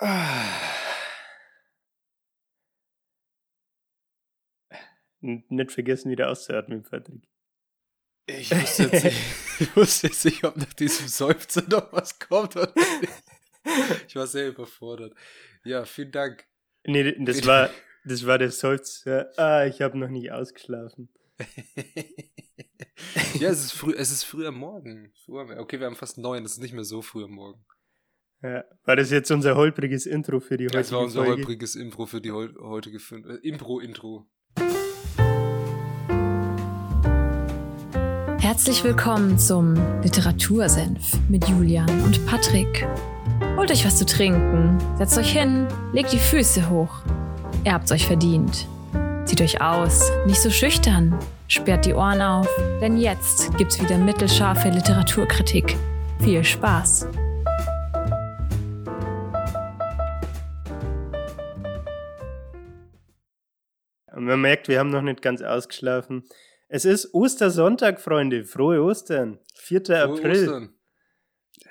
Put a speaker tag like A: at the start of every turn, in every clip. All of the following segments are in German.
A: Nicht vergessen, wieder auszuatmen, Patrick.
B: Ich wusste, jetzt nicht, ich wusste jetzt nicht, ob nach diesem Seufzer noch was kommt. Oder nicht. Ich war sehr überfordert. Ja, vielen Dank.
A: Nee, das war, das war der Seufzer. Ah, ich habe noch nicht ausgeschlafen.
B: ja, es ist, früh, es ist früh am Morgen. Okay, wir haben fast neun, es ist nicht mehr so früh am Morgen.
A: Ja, war das jetzt unser holpriges Intro für die heutige
B: Das war unser
A: Folge?
B: holpriges Intro für die heutige äh, Impro-Intro.
C: Herzlich willkommen zum Literatursenf mit Julian und Patrick. Holt euch was zu trinken, setzt euch hin, legt die Füße hoch. Ihr habt's euch verdient. Zieht euch aus, nicht so schüchtern, sperrt die Ohren auf, denn jetzt gibt's wieder mittelscharfe Literaturkritik. Viel Spaß!
A: Man merkt, wir haben noch nicht ganz ausgeschlafen. Es ist Ostersonntag, Freunde. Frohe Ostern. 4.
B: Frohe
A: April.
B: Ostern.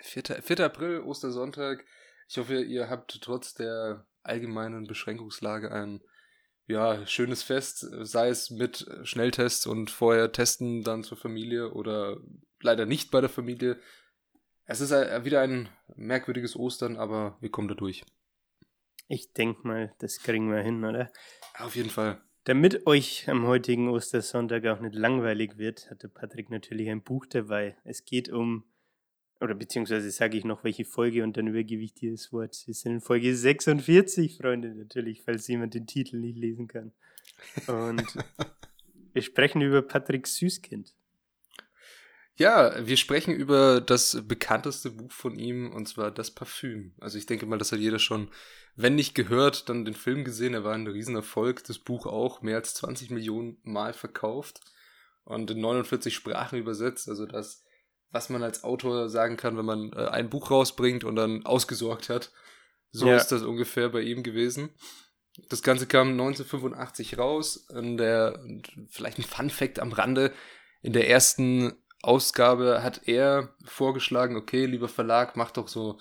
B: 4. 4. April, Ostersonntag. Ich hoffe, ihr habt trotz der allgemeinen Beschränkungslage ein ja, schönes Fest, sei es mit Schnelltests und vorher testen dann zur Familie oder leider nicht bei der Familie. Es ist wieder ein merkwürdiges Ostern, aber wir kommen da durch.
A: Ich denke mal, das kriegen wir hin, oder?
B: Auf jeden Fall.
A: Damit euch am heutigen Ostersonntag auch nicht langweilig wird, hat der Patrick natürlich ein Buch dabei. Es geht um, oder beziehungsweise sage ich noch, welche Folge und dann übergewichtiges Wort. Wir sind in Folge 46, Freunde, natürlich, falls jemand den Titel nicht lesen kann. Und wir sprechen über Patricks Süßkind.
B: Ja, wir sprechen über das bekannteste Buch von ihm, und zwar Das Parfüm. Also ich denke mal, das hat jeder schon, wenn nicht gehört, dann den Film gesehen. Er war ein Riesenerfolg. Das Buch auch mehr als 20 Millionen Mal verkauft und in 49 Sprachen übersetzt. Also das, was man als Autor sagen kann, wenn man äh, ein Buch rausbringt und dann ausgesorgt hat. So
A: Ja.
B: ist das ungefähr bei ihm gewesen. Das Ganze kam 1985 raus. In der, vielleicht ein Fun Fact am Rande. In der ersten Ausgabe hat er vorgeschlagen, okay, lieber Verlag, mach doch so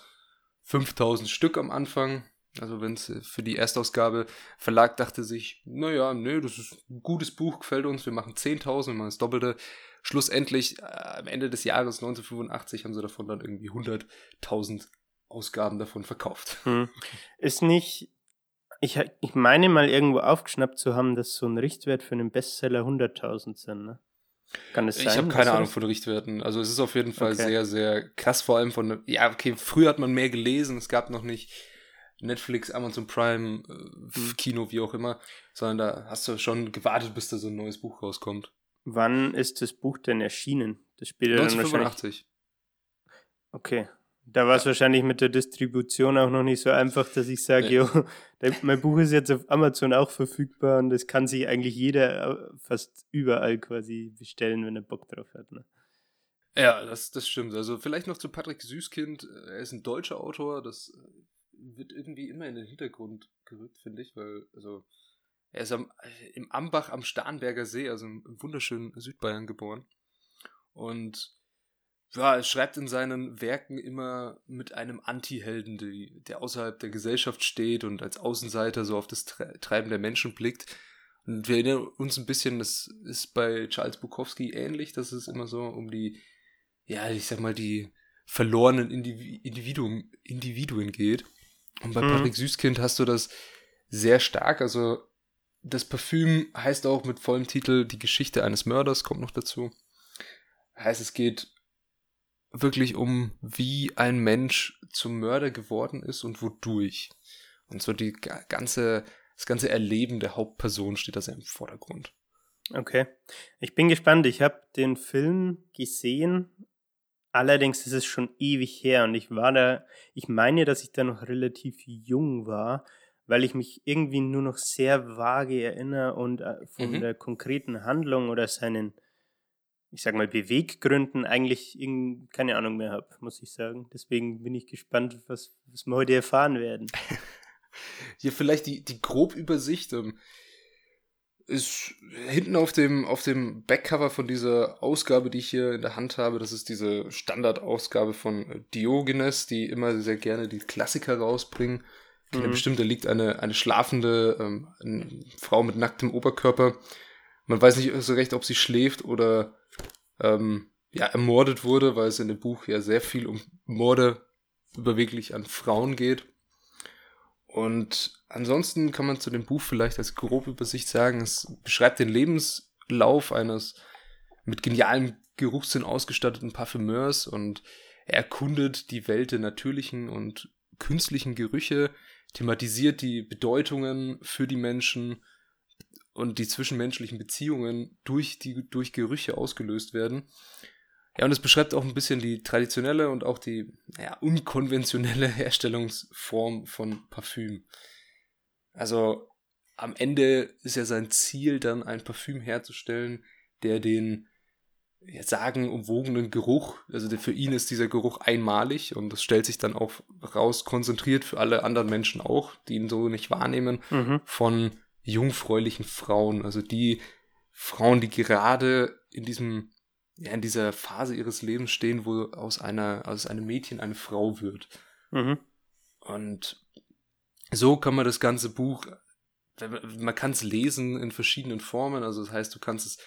B: 5000 Stück am Anfang. Also wenn es für die Erstausgabe, Verlag dachte sich, naja, nee, das ist ein gutes Buch, gefällt uns, wir machen 10.000, wir machen das Doppelte. Schlussendlich, äh, am Ende des Jahres 1985 haben sie davon dann irgendwie 100.000 Ausgaben davon verkauft.
A: Hm. Ist nicht, ich, ich meine mal irgendwo aufgeschnappt zu haben, dass so ein Richtwert für einen Bestseller 100.000 sind, ne? Kann das sein?
B: Ich habe keine Ahnung von Richtwerten. Also es ist auf jeden Fall
A: Okay.
B: sehr, sehr krass, vor allem von, ja, okay, früher hat man mehr gelesen, es gab noch nicht Netflix, Amazon Prime, äh,
A: Hm.
B: Kino, wie auch immer, sondern da hast du schon gewartet, bis da so ein neues Buch rauskommt.
A: Wann ist das Buch denn erschienen? Das spielt ja dann wahrscheinlich.
B: 1985.
A: Okay. Da war es wahrscheinlich mit der Distribution auch noch nicht so einfach, dass ich sage,
B: Nee.
A: jo, mein Buch ist jetzt auf Amazon auch verfügbar und das kann sich eigentlich jeder äh, fast überall quasi bestellen, wenn er Bock drauf hat. Ne?
B: Ja, das, das stimmt. Also vielleicht noch zu Patrick Süßkind. Er ist ein deutscher Autor, das äh, wird irgendwie immer in den Hintergrund gerückt, finde ich, weil, also, er ist am, im Ambach am Starnberger See, also im, im wunderschönen Südbayern geboren. Und ja, er schreibt in seinen Werken immer mit einem Anti-Helden, der außerhalb der Gesellschaft steht und als Außenseiter so auf das Tre- Treiben der Menschen blickt. Und wir erinnern uns ein bisschen, das ist bei Charles Bukowski ähnlich, dass es immer so um die, ja, ich sag mal, die verlorenen Indivi Individuen, Individuen geht. Und bei
A: Mhm.
B: Patrick Süßkind hast du das sehr stark. Also das Parfüm heißt auch mit vollem Titel Die Geschichte eines Mörders, kommt noch dazu. Heißt, es geht wirklich um, wie ein Mensch zum Mörder geworden ist und wodurch. Und so die ga- ganze, das ganze Erleben der Hauptperson steht da sehr im Vordergrund.
A: Okay. Ich bin gespannt. Ich habe den Film gesehen. Allerdings ist es schon ewig her und ich war da, ich meine, dass ich da noch relativ jung war, weil ich mich irgendwie nur noch sehr vage erinnere und äh, von
B: Mhm.
A: der konkreten Handlung oder seinen, ich sag mal, Beweggründen eigentlich irgend, keine Ahnung mehr habe, muss ich sagen. Deswegen bin ich gespannt, was, was wir heute erfahren werden.
B: Hier vielleicht die, die Grobübersicht ähm, ist hinten auf dem, auf dem Backcover von dieser Ausgabe, die ich hier in der Hand habe, das ist diese Standardausgabe von äh, Diogenes, die immer sehr gerne die Klassiker rausbringen. mhm. bestimmt, da liegt eine, eine schlafende ähm, eine Frau mit nacktem Oberkörper. Man weiß nicht so recht, ob sie schläft oder ähm, ja, ermordet wurde, weil es in dem Buch ja sehr viel um Morde überweglich an Frauen geht. Und ansonsten kann man zu dem Buch vielleicht als grobe Übersicht sagen, es beschreibt den Lebenslauf eines mit genialem Geruchssinn ausgestatteten Parfümeurs und er erkundet die Welt der natürlichen und künstlichen Gerüche, thematisiert die Bedeutungen für die Menschen und die zwischenmenschlichen Beziehungen durch die durch Gerüche ausgelöst werden. Ja, und es beschreibt auch ein bisschen die traditionelle und auch die naja, unkonventionelle Herstellungsform von Parfüm. Also am Ende ist ja sein Ziel dann ein Parfüm herzustellen, der den ja, sagen umwogenen Geruch, also für ihn ist dieser Geruch einmalig und das stellt sich dann auch raus, konzentriert für alle anderen Menschen auch, die ihn so nicht wahrnehmen, mhm. von jungfräulichen Frauen, also die Frauen, die gerade in diesem ja, in dieser Phase ihres Lebens stehen, wo aus einer, aus einem Mädchen eine Frau wird. Mhm. Und so kann man das ganze Buch, man kann es lesen in verschiedenen Formen, also das heißt, du kannst es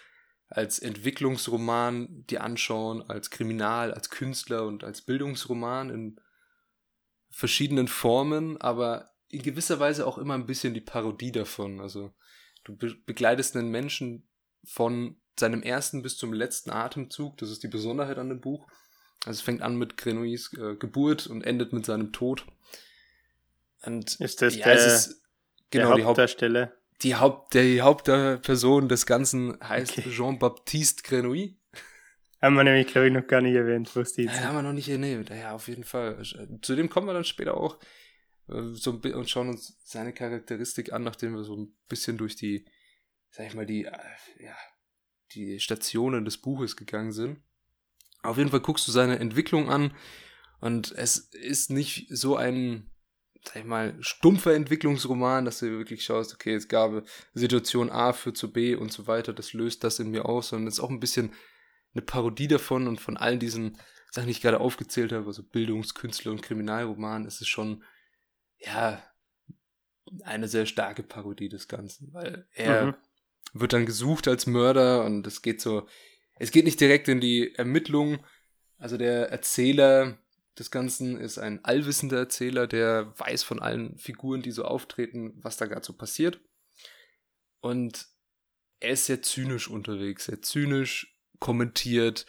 B: als Entwicklungsroman dir anschauen, als Kriminal, als Künstler und als Bildungsroman in verschiedenen Formen, aber in gewisser Weise auch immer ein bisschen die Parodie davon. Also du be begleitest einen Menschen von seinem ersten bis zum letzten Atemzug. Das ist die Besonderheit an dem Buch. Also es fängt an mit Grenouilles äh, Geburt und endet mit seinem Tod.
A: Und ist das ja, der, ist, genau, der Hauptdarsteller?
B: Die, Haupt, die Hauptperson des Ganzen heißt okay. Jean-Baptiste Grenouille.
A: Haben wir nämlich, glaube ich, noch gar nicht erwähnt,
B: was die ja, haben wir noch nicht erwähnt. Ja, auf jeden Fall. Zu dem kommen wir dann später auch äh, so und schauen uns seine Charakteristik an, nachdem wir so ein bisschen durch die, sag ich mal, die, äh, ja, die Stationen des Buches gegangen sind. Auf jeden Fall guckst du seine Entwicklung an und es ist nicht so ein, sag ich mal, stumpfer Entwicklungsroman, dass du wirklich schaust, okay, es gab Situation A führt zu B und so weiter, das löst das in mir aus, sondern es ist auch ein bisschen eine Parodie davon und von all diesen Sachen, die ich gerade aufgezählt habe, also Bildungskünstler und Kriminalroman, ist es schon, ja, eine sehr starke Parodie des Ganzen, weil er mhm wird dann gesucht als Mörder und es geht so, es geht nicht direkt in die Ermittlung. Also der Erzähler des Ganzen ist ein allwissender Erzähler, der weiß von allen Figuren, die so auftreten, was da gerade so passiert. Und er ist sehr zynisch unterwegs, sehr zynisch kommentiert,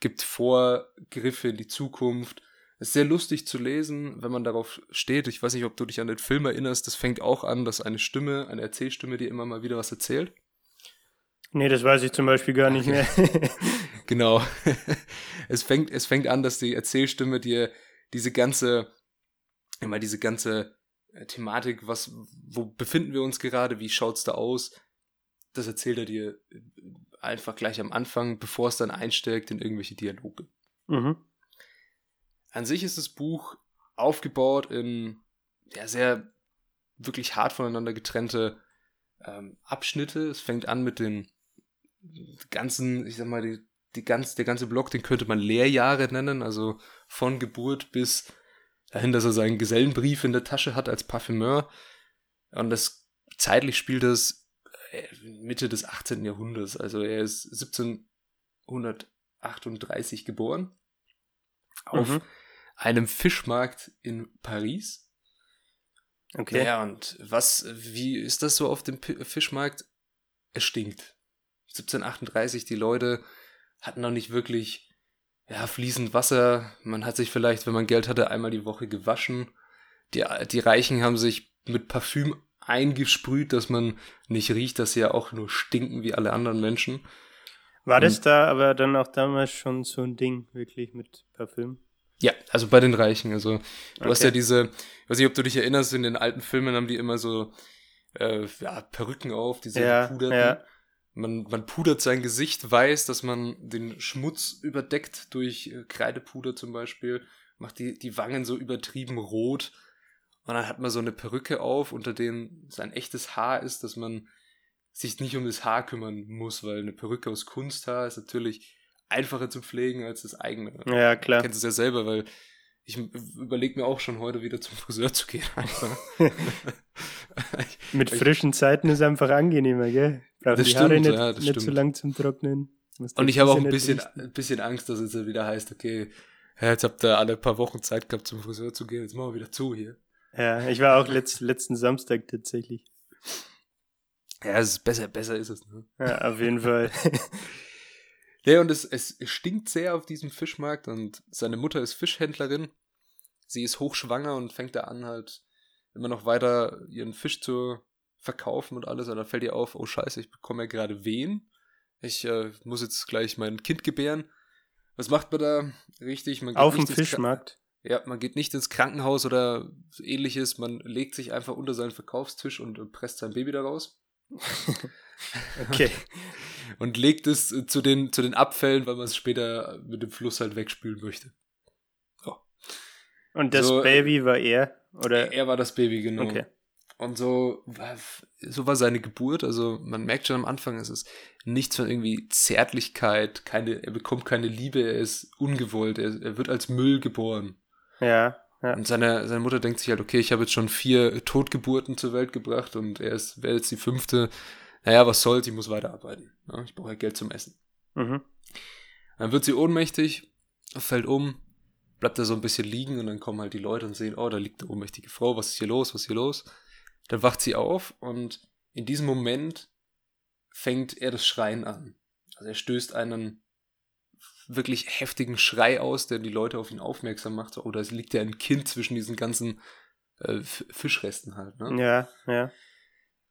B: gibt Vorgriffe in die Zukunft. Ist sehr lustig zu lesen, wenn man darauf steht. Ich weiß nicht, ob du dich an den Film erinnerst. Das fängt auch an, dass eine Stimme, eine Erzählstimme dir immer mal wieder was erzählt.
A: Nee, das weiß ich zum Beispiel gar nicht mehr.
B: genau. es fängt, es fängt an, dass die Erzählstimme dir diese ganze, immer diese ganze äh, Thematik, was, wo befinden wir uns gerade, wie schaut's da aus, das erzählt er dir äh, einfach gleich am Anfang, bevor es dann einsteigt in irgendwelche Dialoge. Mhm. An sich ist das Buch aufgebaut in ja, sehr wirklich hart voneinander getrennte ähm, Abschnitte. Es fängt an mit den ganzen, ich sag mal, die, die ganz, der ganze Block, den könnte man Lehrjahre nennen, also von Geburt bis dahin, dass er seinen Gesellenbrief in der Tasche hat als Parfümeur. Und das zeitlich spielt das äh, Mitte des 18. Jahrhunderts. Also er ist 1738 geboren. Auf mhm. Einem Fischmarkt in Paris. Okay. Ja, und was, wie ist das so auf dem Fischmarkt? Es stinkt. 1738, die Leute hatten noch nicht wirklich ja, fließend Wasser. Man hat sich vielleicht, wenn man Geld hatte, einmal die Woche gewaschen. Die, die Reichen haben sich mit Parfüm eingesprüht, dass man nicht riecht, dass sie ja auch nur stinken wie alle anderen Menschen.
A: War das da aber dann auch damals schon so ein Ding, wirklich mit Parfüm?
B: Ja, also bei den Reichen. Also du okay. hast ja diese, ich weiß nicht, ob du dich erinnerst, in den alten Filmen haben die immer so äh, ja, Perücken auf, diese ja, gepuderten. Ja. Man, man pudert sein Gesicht weiß, dass man den Schmutz überdeckt durch äh, Kreidepuder zum Beispiel, macht die, die Wangen so übertrieben rot und dann hat man so eine Perücke auf, unter dem sein echtes Haar ist, dass man sich nicht um das Haar kümmern muss, weil eine Perücke aus Kunsthaar ist natürlich einfacher zu pflegen als das eigene.
A: Ja, klar.
B: Du kennst es ja selber, weil Ich überlege mir auch schon heute wieder zum Friseur zu gehen.
A: Mit frischen Zeiten ist einfach angenehmer, gell?
B: Braucht das die stimmt, Haare
A: nicht,
B: ja,
A: nicht so lang zum Trocknen.
B: Und ich habe auch ein bisschen, ein bisschen Angst, dass es wieder heißt, okay, jetzt habt ihr alle paar Wochen Zeit gehabt, zum Friseur zu gehen, jetzt machen wir wieder zu hier.
A: Ja, ich war auch letzt, letzten Samstag tatsächlich.
B: Ja, es ist besser, besser ist es. Ne?
A: Ja, auf jeden Fall.
B: ja, und es, es stinkt sehr auf diesem Fischmarkt und seine Mutter ist Fischhändlerin. Sie ist hochschwanger und fängt da an, halt immer noch weiter ihren Fisch zu verkaufen und alles. Und dann fällt ihr auf, oh scheiße, ich bekomme ja gerade Wehen. Ich äh, muss jetzt gleich mein Kind gebären. Was macht man da richtig? Man
A: auf dem Fischmarkt?
B: Ja, man geht nicht ins Krankenhaus oder ähnliches. Man legt sich einfach unter seinen Verkaufstisch und presst sein Baby da raus.
A: okay.
B: Und legt es zu den, zu den Abfällen, weil man es später mit dem Fluss halt wegspülen möchte.
A: Oh. Und das so, Baby war er? Oder?
B: Er war das Baby, genau.
A: Okay.
B: Und so, so war seine Geburt. Also man merkt schon am Anfang, es ist nichts von irgendwie Zärtlichkeit, keine, er bekommt keine Liebe, er ist ungewollt, er, er wird als Müll geboren.
A: Ja. Ja.
B: Und seine, seine Mutter denkt sich halt, okay, ich habe jetzt schon vier Totgeburten zur Welt gebracht und er ist, wäre jetzt die fünfte. Naja, was soll's, ich muss weiterarbeiten. Ja, ich brauche ja Geld zum Essen.
A: Mhm.
B: Dann wird sie ohnmächtig, fällt um, bleibt da so ein bisschen liegen und dann kommen halt die Leute und sehen, oh, da liegt eine ohnmächtige Frau, was ist hier los, was ist hier los? Dann wacht sie auf und in diesem Moment fängt er das Schreien an. Also er stößt einen wirklich heftigen Schrei aus, der die Leute auf ihn aufmerksam macht. Oder es liegt ja ein Kind zwischen diesen ganzen äh, Fischresten halt. Ne?
A: Ja, ja.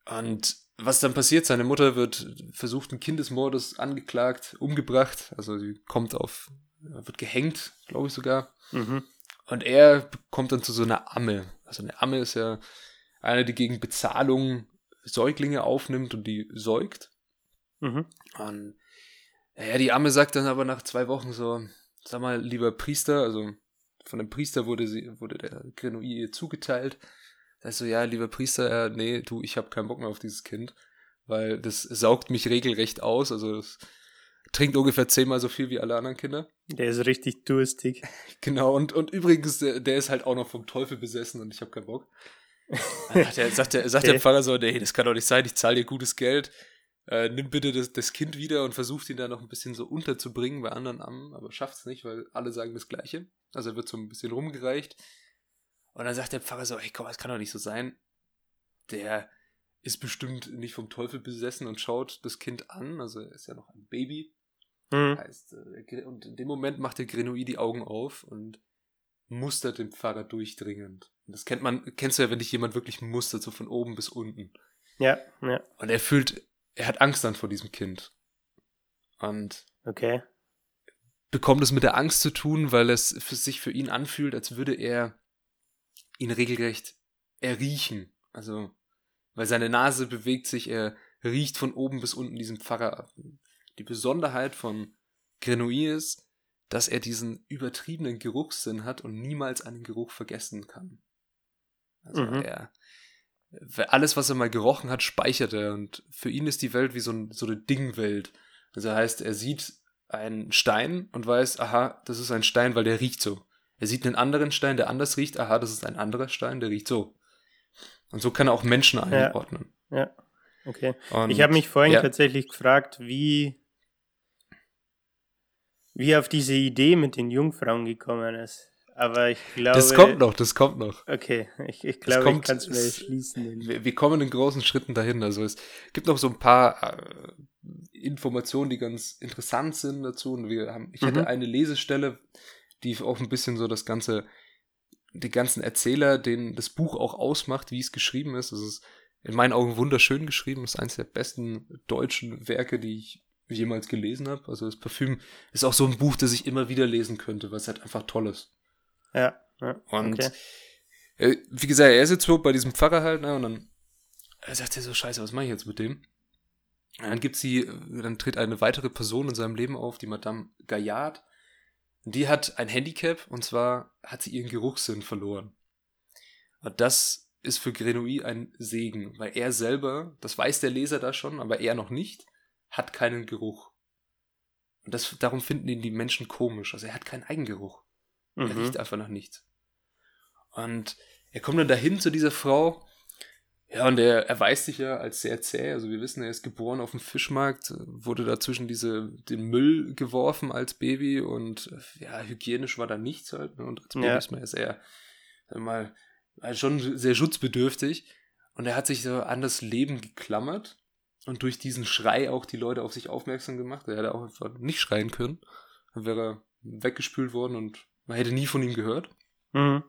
B: Und was dann passiert, seine Mutter wird versucht, ein Kindesmordes angeklagt, umgebracht. Also sie kommt auf, wird gehängt, glaube ich sogar.
A: Mhm.
B: Und er kommt dann zu so einer Amme. Also eine Amme ist ja eine, die gegen Bezahlung Säuglinge aufnimmt und die säugt.
A: Mhm.
B: Und ja, die Amme sagt dann aber nach zwei Wochen so, sag mal, lieber Priester, also von dem Priester wurde sie, wurde der Grenouille zugeteilt. Da ist so, ja, lieber Priester, äh, nee, du, ich habe keinen Bock mehr auf dieses Kind, weil das saugt mich regelrecht aus, also das trinkt ungefähr zehnmal so viel wie alle anderen Kinder.
A: Der ist richtig durstig.
B: Genau, und, und übrigens, der, der ist halt auch noch vom Teufel besessen und ich habe keinen Bock. der, sagt der, sagt okay. der Pfarrer so, nee, das kann doch nicht sein, ich zahle dir gutes Geld äh, nimm bitte das, das Kind wieder und versucht ihn da noch ein bisschen so unterzubringen bei anderen Ammen, aber schafft es nicht, weil alle sagen das Gleiche. Also er wird so ein bisschen rumgereicht. Und dann sagt der Pfarrer so, hey komm, das kann doch nicht so sein. Der ist bestimmt nicht vom Teufel besessen und schaut das Kind an. Also er ist ja noch ein Baby.
A: Mhm.
B: Heißt, äh, und in dem Moment macht der Grenouille die Augen auf und mustert den Pfarrer durchdringend. Und das kennt man, kennst du ja, wenn dich jemand wirklich mustert, so von oben bis unten.
A: Ja, ja.
B: Und er fühlt er hat Angst dann vor diesem Kind. Und
A: okay.
B: bekommt es mit der Angst zu tun, weil es für sich für ihn anfühlt, als würde er ihn regelrecht erriechen. Also, weil seine Nase bewegt sich, er riecht von oben bis unten diesen Pfarrer ab. Die Besonderheit von Grenouille ist, dass er diesen übertriebenen Geruchssinn hat und niemals einen Geruch vergessen kann. Also mhm. er, alles, was er mal gerochen hat, speichert er. Und für ihn ist die Welt wie so, ein, so eine Dingwelt. Also heißt, er sieht einen Stein und weiß, aha, das ist ein Stein, weil der riecht so. Er sieht einen anderen Stein, der anders riecht, aha, das ist ein anderer Stein, der riecht so. Und so kann er auch Menschen einordnen.
A: Ja, ja. okay. Und, ich habe mich vorhin ja. tatsächlich gefragt, wie, wie auf diese Idee mit den Jungfrauen gekommen ist. Aber ich glaube.
B: Das kommt noch, das kommt noch.
A: Okay, ich, ich glaube, kommt, ich kann es mir schließen.
B: Wir, wir, kommen in großen Schritten dahin. Also es gibt noch so ein paar äh, Informationen, die ganz interessant sind dazu. Und wir haben, ich mhm. hatte eine Lesestelle, die auch ein bisschen so das ganze, die ganzen Erzähler, den das Buch auch ausmacht, wie es geschrieben ist. Es ist in meinen Augen wunderschön geschrieben. Es ist eines der besten deutschen Werke, die ich jemals gelesen habe. Also das Parfüm ist auch so ein Buch, das ich immer wieder lesen könnte, weil es halt einfach toll ist.
A: Ja. ja
B: und okay. äh, wie gesagt, er ist jetzt so bei diesem Pfarrer halt, ne, und dann er sagt er so, scheiße, was mache ich jetzt mit dem? Und dann gibt sie, dann tritt eine weitere Person in seinem Leben auf, die Madame Gaillard. Die hat ein Handicap und zwar hat sie ihren Geruchssinn verloren. Und das ist für Grenouille ein Segen, weil er selber, das weiß der Leser da schon, aber er noch nicht, hat keinen Geruch. Und das, darum finden ihn die Menschen komisch. Also er hat keinen Eigengeruch. Mhm. Er riecht einfach nach nichts. Und er kommt dann dahin zu dieser Frau. Ja, und er erweist sich ja als sehr zäh. Also wir wissen, er ist geboren auf dem Fischmarkt, wurde dazwischen diese, den Müll geworfen als Baby und ja, hygienisch war da nichts halt. Ne? Und als Baby ja. ist man ja sehr, mal, schon sehr schutzbedürftig. Und er hat sich so an das Leben geklammert und durch diesen Schrei auch die Leute auf sich aufmerksam gemacht. Er hätte auch einfach nicht schreien können. Dann wäre er weggespült worden und man hätte nie von ihm gehört. Mhm.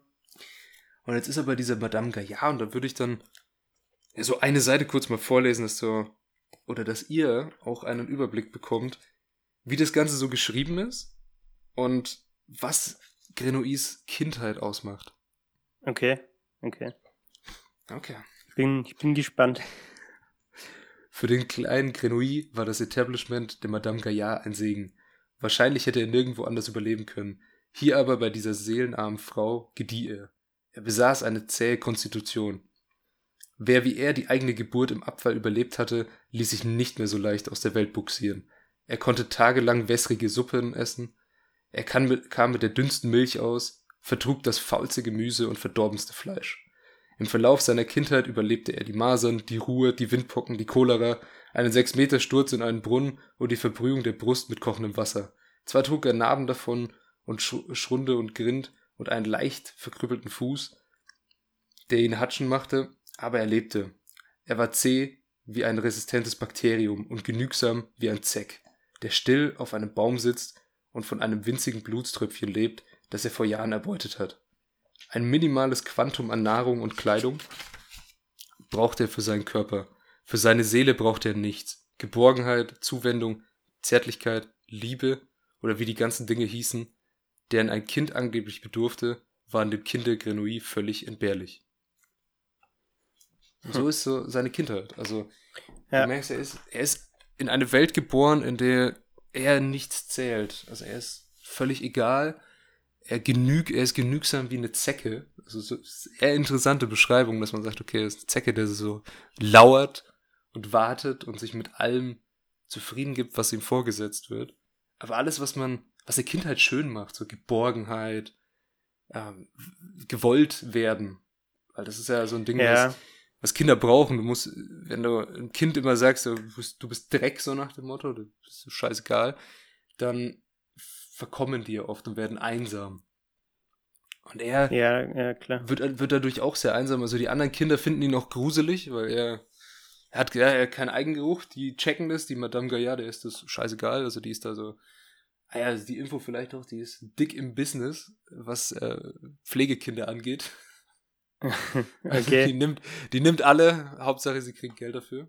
B: Und jetzt ist er bei dieser Madame Gaillard und da würde ich dann ja, so eine Seite kurz mal vorlesen, dass so, oder dass ihr auch einen Überblick bekommt, wie das Ganze so geschrieben ist und was Grenouilles Kindheit ausmacht.
A: Okay, okay.
B: Okay.
A: Ich bin, ich bin gespannt.
B: Für den kleinen Grenouille war das Etablishment der Madame Gaillard ein Segen. Wahrscheinlich hätte er nirgendwo anders überleben können. Hier aber bei dieser seelenarmen Frau gedieh er. Er besaß eine zähe Konstitution. Wer wie er die eigene Geburt im Abfall überlebt hatte, ließ sich nicht mehr so leicht aus der Welt buxieren. Er konnte tagelang wässrige Suppen essen, er mit, kam mit der dünnsten Milch aus, vertrug das faulste Gemüse und verdorbenste Fleisch. Im Verlauf seiner Kindheit überlebte er die Masern, die Ruhe, die Windpocken, die Cholera, einen sechs Meter Sturz in einen Brunnen und die Verbrühung der Brust mit kochendem Wasser. Zwar trug er Narben davon und Schrunde und Grind und einen leicht verkrüppelten Fuß, der ihn Hatschen machte, aber er lebte. Er war zäh wie ein resistentes Bakterium und genügsam wie ein Zeck, der still auf einem Baum sitzt und von einem winzigen Blutströpfchen lebt, das er vor Jahren erbeutet hat. Ein minimales Quantum an Nahrung und Kleidung braucht er für seinen Körper. Für seine Seele braucht er nichts. Geborgenheit, Zuwendung, Zärtlichkeit, Liebe oder wie die ganzen Dinge hießen, deren ein Kind angeblich bedurfte, waren dem Kinde Grenouille völlig entbehrlich. Und so ist so seine Kindheit. Also, ja. du merkst, er ist, er ist in eine Welt geboren, in der er nichts zählt. Also er ist völlig egal. Er genügt, er ist genügsam wie eine Zecke. Also so eher interessante Beschreibung, dass man sagt, okay, er ist eine Zecke, der so lauert und wartet und sich mit allem zufrieden gibt, was ihm vorgesetzt wird. Aber alles, was man was der Kindheit schön macht, so Geborgenheit, ähm, gewollt werden. Weil das ist ja so ein Ding, ja. was, was Kinder brauchen. Du musst, wenn du ein Kind immer sagst, du bist, du bist Dreck, so nach dem Motto, du bist so scheißegal, dann verkommen die oft und werden einsam. Und er
A: ja, ja.
B: Wird, wird dadurch auch sehr einsam. Also die anderen Kinder finden ihn auch gruselig, weil er, er hat, er hat keinen Eigengeruch, die checken das, die Madame Gaillard, der ist das scheißegal, also die ist da so Ah ja, also die Info vielleicht noch, die ist dick im Business, was äh, Pflegekinder angeht. also okay. die nimmt, die nimmt alle, Hauptsache sie kriegt Geld dafür.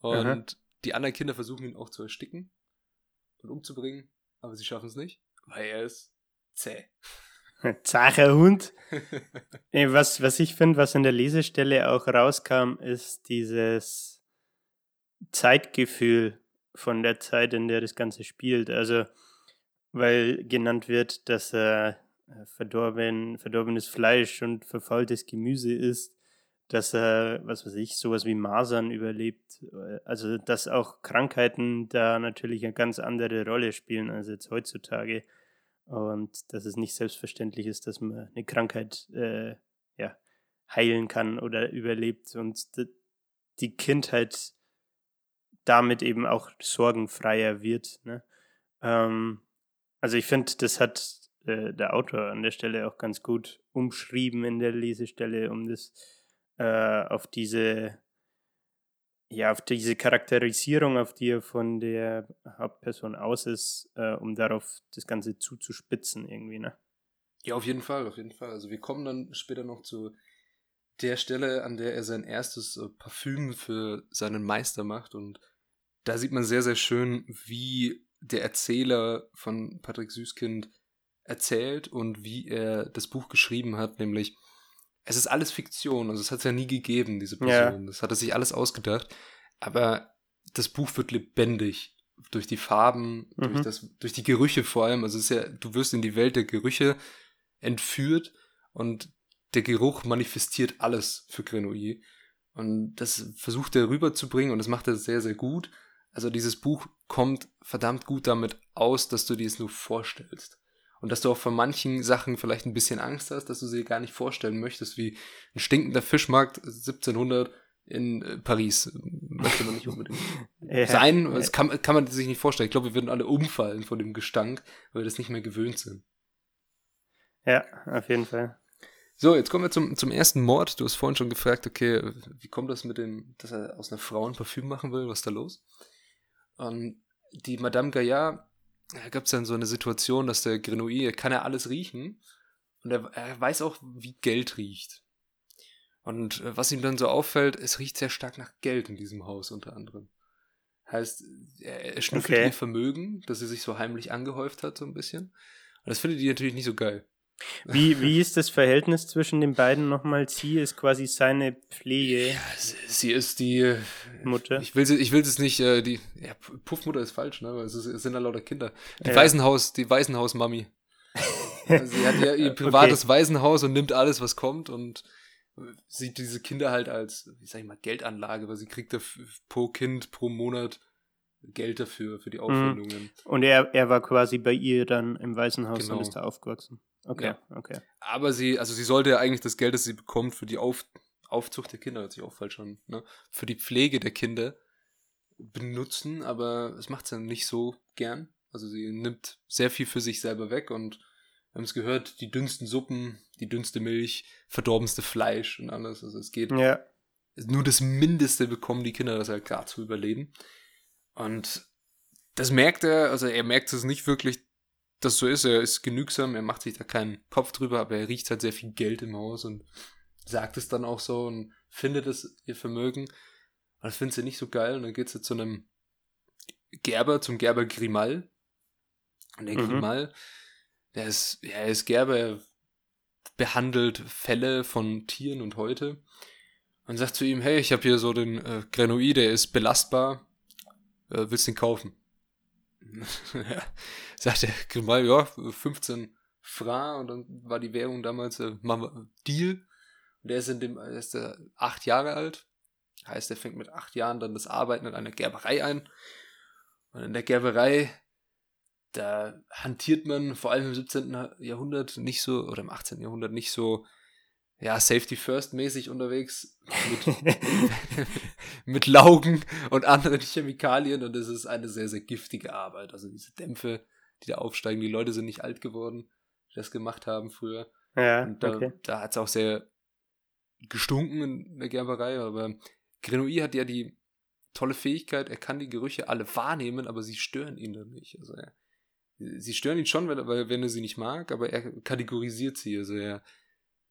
B: Und Aha. die anderen Kinder versuchen ihn auch zu ersticken und umzubringen, aber sie schaffen es nicht, weil er ist zäh.
A: Zacher Hund. was, was ich finde, was in der Lesestelle auch rauskam, ist dieses Zeitgefühl, von der Zeit, in der das Ganze spielt. Also, weil genannt wird, dass er verdorben, verdorbenes Fleisch und verfaultes Gemüse ist, dass er, was weiß ich, sowas wie Masern überlebt. Also, dass auch Krankheiten da natürlich eine ganz andere Rolle spielen als jetzt heutzutage. Und dass es nicht selbstverständlich ist, dass man eine Krankheit äh, ja, heilen kann oder überlebt. Und die Kindheit damit eben auch sorgenfreier wird. Ne? Ähm, also ich finde, das hat äh, der Autor an der Stelle auch ganz gut umschrieben in der Lesestelle, um das äh, auf diese ja, auf diese Charakterisierung, auf die er von der Hauptperson aus ist, äh, um darauf das Ganze zuzuspitzen irgendwie, ne?
B: Ja, auf jeden Fall, auf jeden Fall. Also wir kommen dann später noch zu der Stelle, an der er sein erstes äh, Parfüm für seinen Meister macht und da sieht man sehr, sehr schön, wie der Erzähler von Patrick Süßkind erzählt und wie er das Buch geschrieben hat, nämlich es ist alles Fiktion, also es hat es ja nie gegeben, diese Person. Ja. Das hat er sich alles ausgedacht. Aber das Buch wird lebendig durch die Farben, mhm. durch, das, durch die Gerüche vor allem. Also es ist ja, du wirst in die Welt der Gerüche entführt und der Geruch manifestiert alles für Grenouille. Und das versucht er rüberzubringen und das macht er sehr, sehr gut. Also dieses Buch kommt verdammt gut damit aus, dass du dir es nur vorstellst. Und dass du auch vor manchen Sachen vielleicht ein bisschen Angst hast, dass du sie gar nicht vorstellen möchtest, wie ein stinkender Fischmarkt 1700 in äh, Paris. Möchte man nicht unbedingt ja, sein. Das kann, kann man sich nicht vorstellen. Ich glaube, wir würden alle umfallen von dem Gestank, weil wir das nicht mehr gewöhnt sind.
A: Ja, auf jeden Fall.
B: So, jetzt kommen wir zum, zum ersten Mord. Du hast vorhin schon gefragt, okay, wie kommt das mit dem, dass er aus einer Frau ein Parfüm machen will? Was ist da los? Und die Madame Gaillard, da gab es dann so eine Situation, dass der Grenouille, kann er alles riechen und er, er weiß auch, wie Geld riecht. Und äh, was ihm dann so auffällt, es riecht sehr stark nach Geld in diesem Haus unter anderem. Heißt, er, er schnüffelt okay. ihr Vermögen, das sie sich so heimlich angehäuft hat, so ein bisschen. Und das findet die natürlich nicht so geil.
A: Wie, wie ist das Verhältnis zwischen den beiden nochmal? Sie ist quasi seine Pflege.
B: Ja, sie ist die Mutter. Ich will sie, ich will es nicht, äh, die ja, Puffmutter ist falsch, ne? Weil es, sind ja lauter Kinder. Die ja. Waisenhaus, die Waisenhaus-Mami. also sie hat ja ihr privates okay. Waisenhaus und nimmt alles, was kommt und sieht diese Kinder halt als, wie sag ich mal, Geldanlage, weil sie kriegt pro Kind pro Monat Geld dafür, für die mhm. Aufwendungen.
A: Und er, er war quasi bei ihr dann im Waisenhaus genau. und ist da aufgewachsen. Okay, ja. okay.
B: Aber sie, also sie sollte ja eigentlich das Geld, das sie bekommt für die Auf, Aufzucht der Kinder, hört sich auch falsch an, ne? für die Pflege der Kinder benutzen, aber es macht sie nicht so gern. Also sie nimmt sehr viel für sich selber weg und wir haben es gehört, die dünnsten Suppen, die dünnste Milch, verdorbenste Fleisch und alles. Also es geht
A: ja.
B: nur das Mindeste bekommen die Kinder das halt klar zu überleben. Und das merkt er, also er merkt es nicht wirklich, dass so ist. Er ist genügsam, er macht sich da keinen Kopf drüber, aber er riecht halt sehr viel Geld im Haus und sagt es dann auch so und findet es ihr Vermögen. Und das findet sie nicht so geil. Und dann geht sie zu einem Gerber, zum Gerber Grimal. Und der mhm. Grimal, der ist, ja, er ist Gerber, er behandelt Fälle von Tieren und Häute. Und sagt zu ihm, hey, ich habe hier so den äh, Grenouille, der ist belastbar. Äh, willst du ihn kaufen? sagt der Grimal, ja, 15 Franc und dann war die Währung damals äh, Deal. Und der ist in dem, er ist äh, acht Jahre alt. Heißt, er fängt mit acht Jahren dann das Arbeiten in einer Gerberei ein. Und in der Gerberei, da hantiert man vor allem im 17. Jahrhundert nicht so, oder im 18. Jahrhundert nicht so ja, Safety First mäßig unterwegs mit, mit Laugen und anderen Chemikalien und es ist eine sehr, sehr giftige Arbeit. Also diese Dämpfe, die da aufsteigen, die Leute sind nicht alt geworden, die das gemacht haben früher.
A: Ja,
B: und da,
A: okay.
B: da hat es auch sehr gestunken in der Gerberei, aber Grenouille hat ja die tolle Fähigkeit, er kann die Gerüche alle wahrnehmen, aber sie stören ihn dann nicht. Also er, sie stören ihn schon, weil, wenn er sie nicht mag, aber er kategorisiert sie. Also er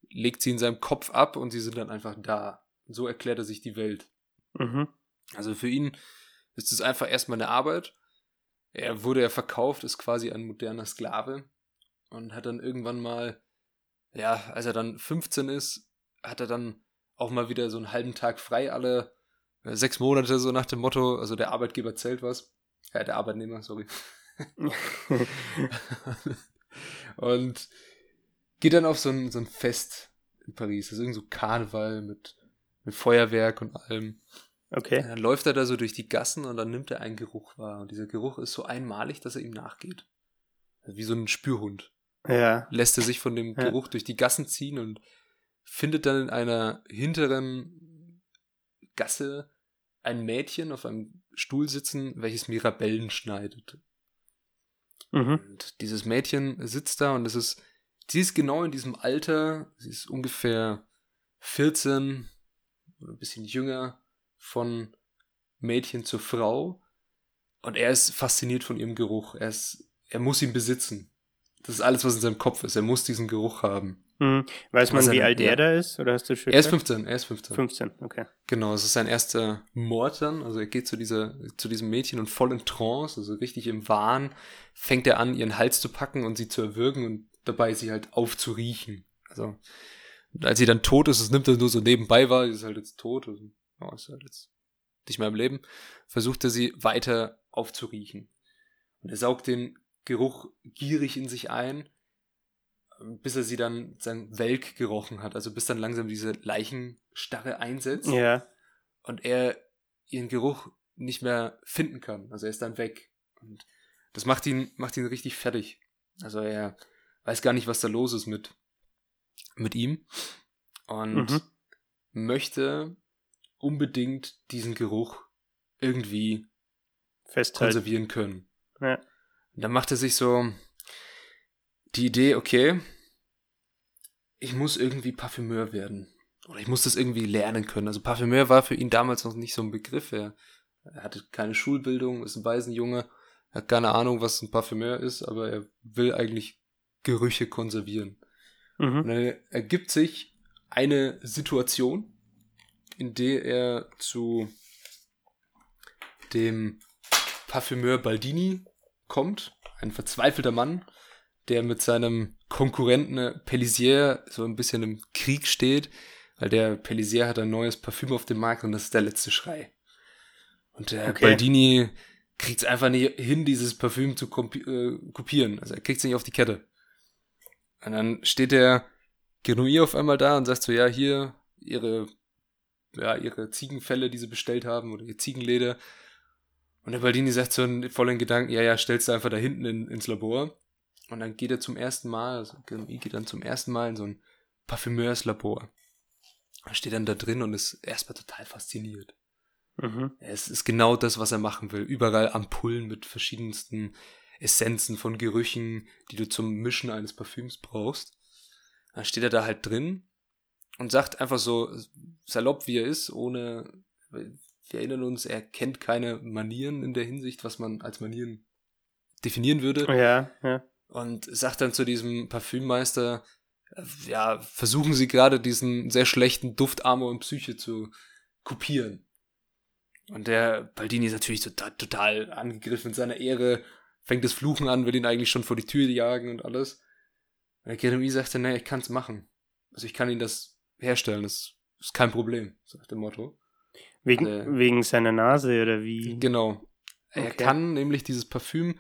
B: legt sie in seinem Kopf ab und sie sind dann einfach da. So erklärt er sich die Welt.
A: Mhm.
B: Also für ihn ist es einfach erstmal eine Arbeit. Er wurde ja verkauft, ist quasi ein moderner Sklave und hat dann irgendwann mal, ja, als er dann 15 ist, hat er dann auch mal wieder so einen halben Tag frei, alle äh, sechs Monate, so nach dem Motto, also der Arbeitgeber zählt was. Ja, der Arbeitnehmer, sorry. und geht dann auf so ein, so ein Fest in Paris. Das ist irgendwie so Karneval mit, mit Feuerwerk und allem.
A: Okay.
B: Und dann läuft er da so durch die Gassen und dann nimmt er einen Geruch wahr. Und dieser Geruch ist so einmalig, dass er ihm nachgeht. Also wie so ein Spürhund.
A: Ja.
B: Lässt er sich von dem ja. Geruch durch die Gassen ziehen und findet dann in einer hinteren Gasse ein Mädchen auf einem Stuhl sitzen, welches Mirabellen schneidet.
A: Mhm.
B: Und dieses Mädchen sitzt da und es ist sie ist genau in diesem Alter, sie ist ungefähr 14 oder ein bisschen jünger von Mädchen zur Frau und er ist fasziniert von ihrem Geruch. Er, ist, er muss ihn besitzen. Das ist alles, was in seinem Kopf ist. Er muss diesen Geruch haben.
A: Hm. Weiß man, wie alt er da ist? Oder hast du
B: schon er ist 15, er ist 15.
A: 15, okay.
B: Genau, es ist sein erster Mord dann. Also er geht zu, dieser, zu diesem Mädchen und voll in Trance, also richtig im Wahn, fängt er an, ihren Hals zu packen und sie zu erwürgen und dabei, sie halt aufzuriechen. Also, als sie dann tot ist, es nimmt er nur so nebenbei wahr, sie ist halt jetzt tot, also, ja, ist halt jetzt nicht mehr im Leben, versucht er sie weiter aufzuriechen. Und er saugt den Geruch gierig in sich ein, bis er sie dann sein Welk gerochen hat, also bis dann langsam diese Leichenstarre einsetzt.
A: Ja.
B: Und er ihren Geruch nicht mehr finden kann. Also er ist dann weg. Und das macht ihn, macht ihn richtig fertig. Also er weiß gar nicht, was da los ist mit, mit ihm und
A: Mhm.
B: möchte unbedingt diesen Geruch irgendwie
A: Festhalten.
B: konservieren können.
A: Ja.
B: Und dann macht er sich so die Idee, okay, ich muss irgendwie Parfümeur werden. Oder ich muss das irgendwie lernen können. Also Parfümeur war für ihn damals noch nicht so ein Begriff. Er, er hatte keine Schulbildung, ist ein Waisenjunge, hat keine Ahnung, was ein Parfümeur ist, aber er will eigentlich Gerüche konservieren. Und
A: Mhm.
B: dann ergibt sich eine Situation, in der er zu dem Parfümeur Baldini kommt, ein verzweifelter Mann, der mit seinem Konkurrenten Pellissier so ein bisschen im Krieg steht, weil der Pellissier hat ein neues Parfüm auf dem Markt und das ist der letzte Schrei. Und der
A: Okay.
B: Baldini kriegt es einfach nicht hin, dieses Parfüm zu äh, kopieren. Also er kriegt es nicht auf die Kette. Und dann steht der Genui auf einmal da und sagt so, ja, hier, ihre, ja, ihre Ziegenfälle, die sie bestellt haben, oder ihr Ziegenleder. Und der Baldini sagt so in vollen Gedanken, ja, ja, stellst du einfach da hinten in, ins Labor. Und dann geht er zum ersten Mal, also Genui geht dann zum ersten Mal in so ein Parfümeurslabor. Er steht dann da drin und ist erstmal total fasziniert.
A: Mhm.
B: Es ist genau das, was er machen will. Überall Ampullen mit verschiedensten Essenzen von Gerüchen, die du zum Mischen eines Parfüms brauchst. Dann steht er da halt drin und sagt einfach so salopp, wie er ist, ohne, wir erinnern uns, er kennt keine Manieren in der Hinsicht, was man als Manieren definieren würde
A: Ja, ja.
B: und sagt dann zu diesem Parfümmeister, äh, ja, versuchen Sie gerade diesen sehr schlechten Duft Amor und Psyche zu kopieren. Und der Baldini ist natürlich total, total angegriffen in seiner Ehre, fängt das Fluchen an, will ihn eigentlich schon vor die Tür jagen und alles. Und der Jeremy sagt dann, nee, ich kann's machen. Also ich kann ihn das herstellen, das ist kein Problem, sagt der Motto.
A: Wegen,
B: Äh.
A: wegen seiner Nase oder wie?
B: Genau. Er
A: Okay.
B: kann nämlich dieses Parfüm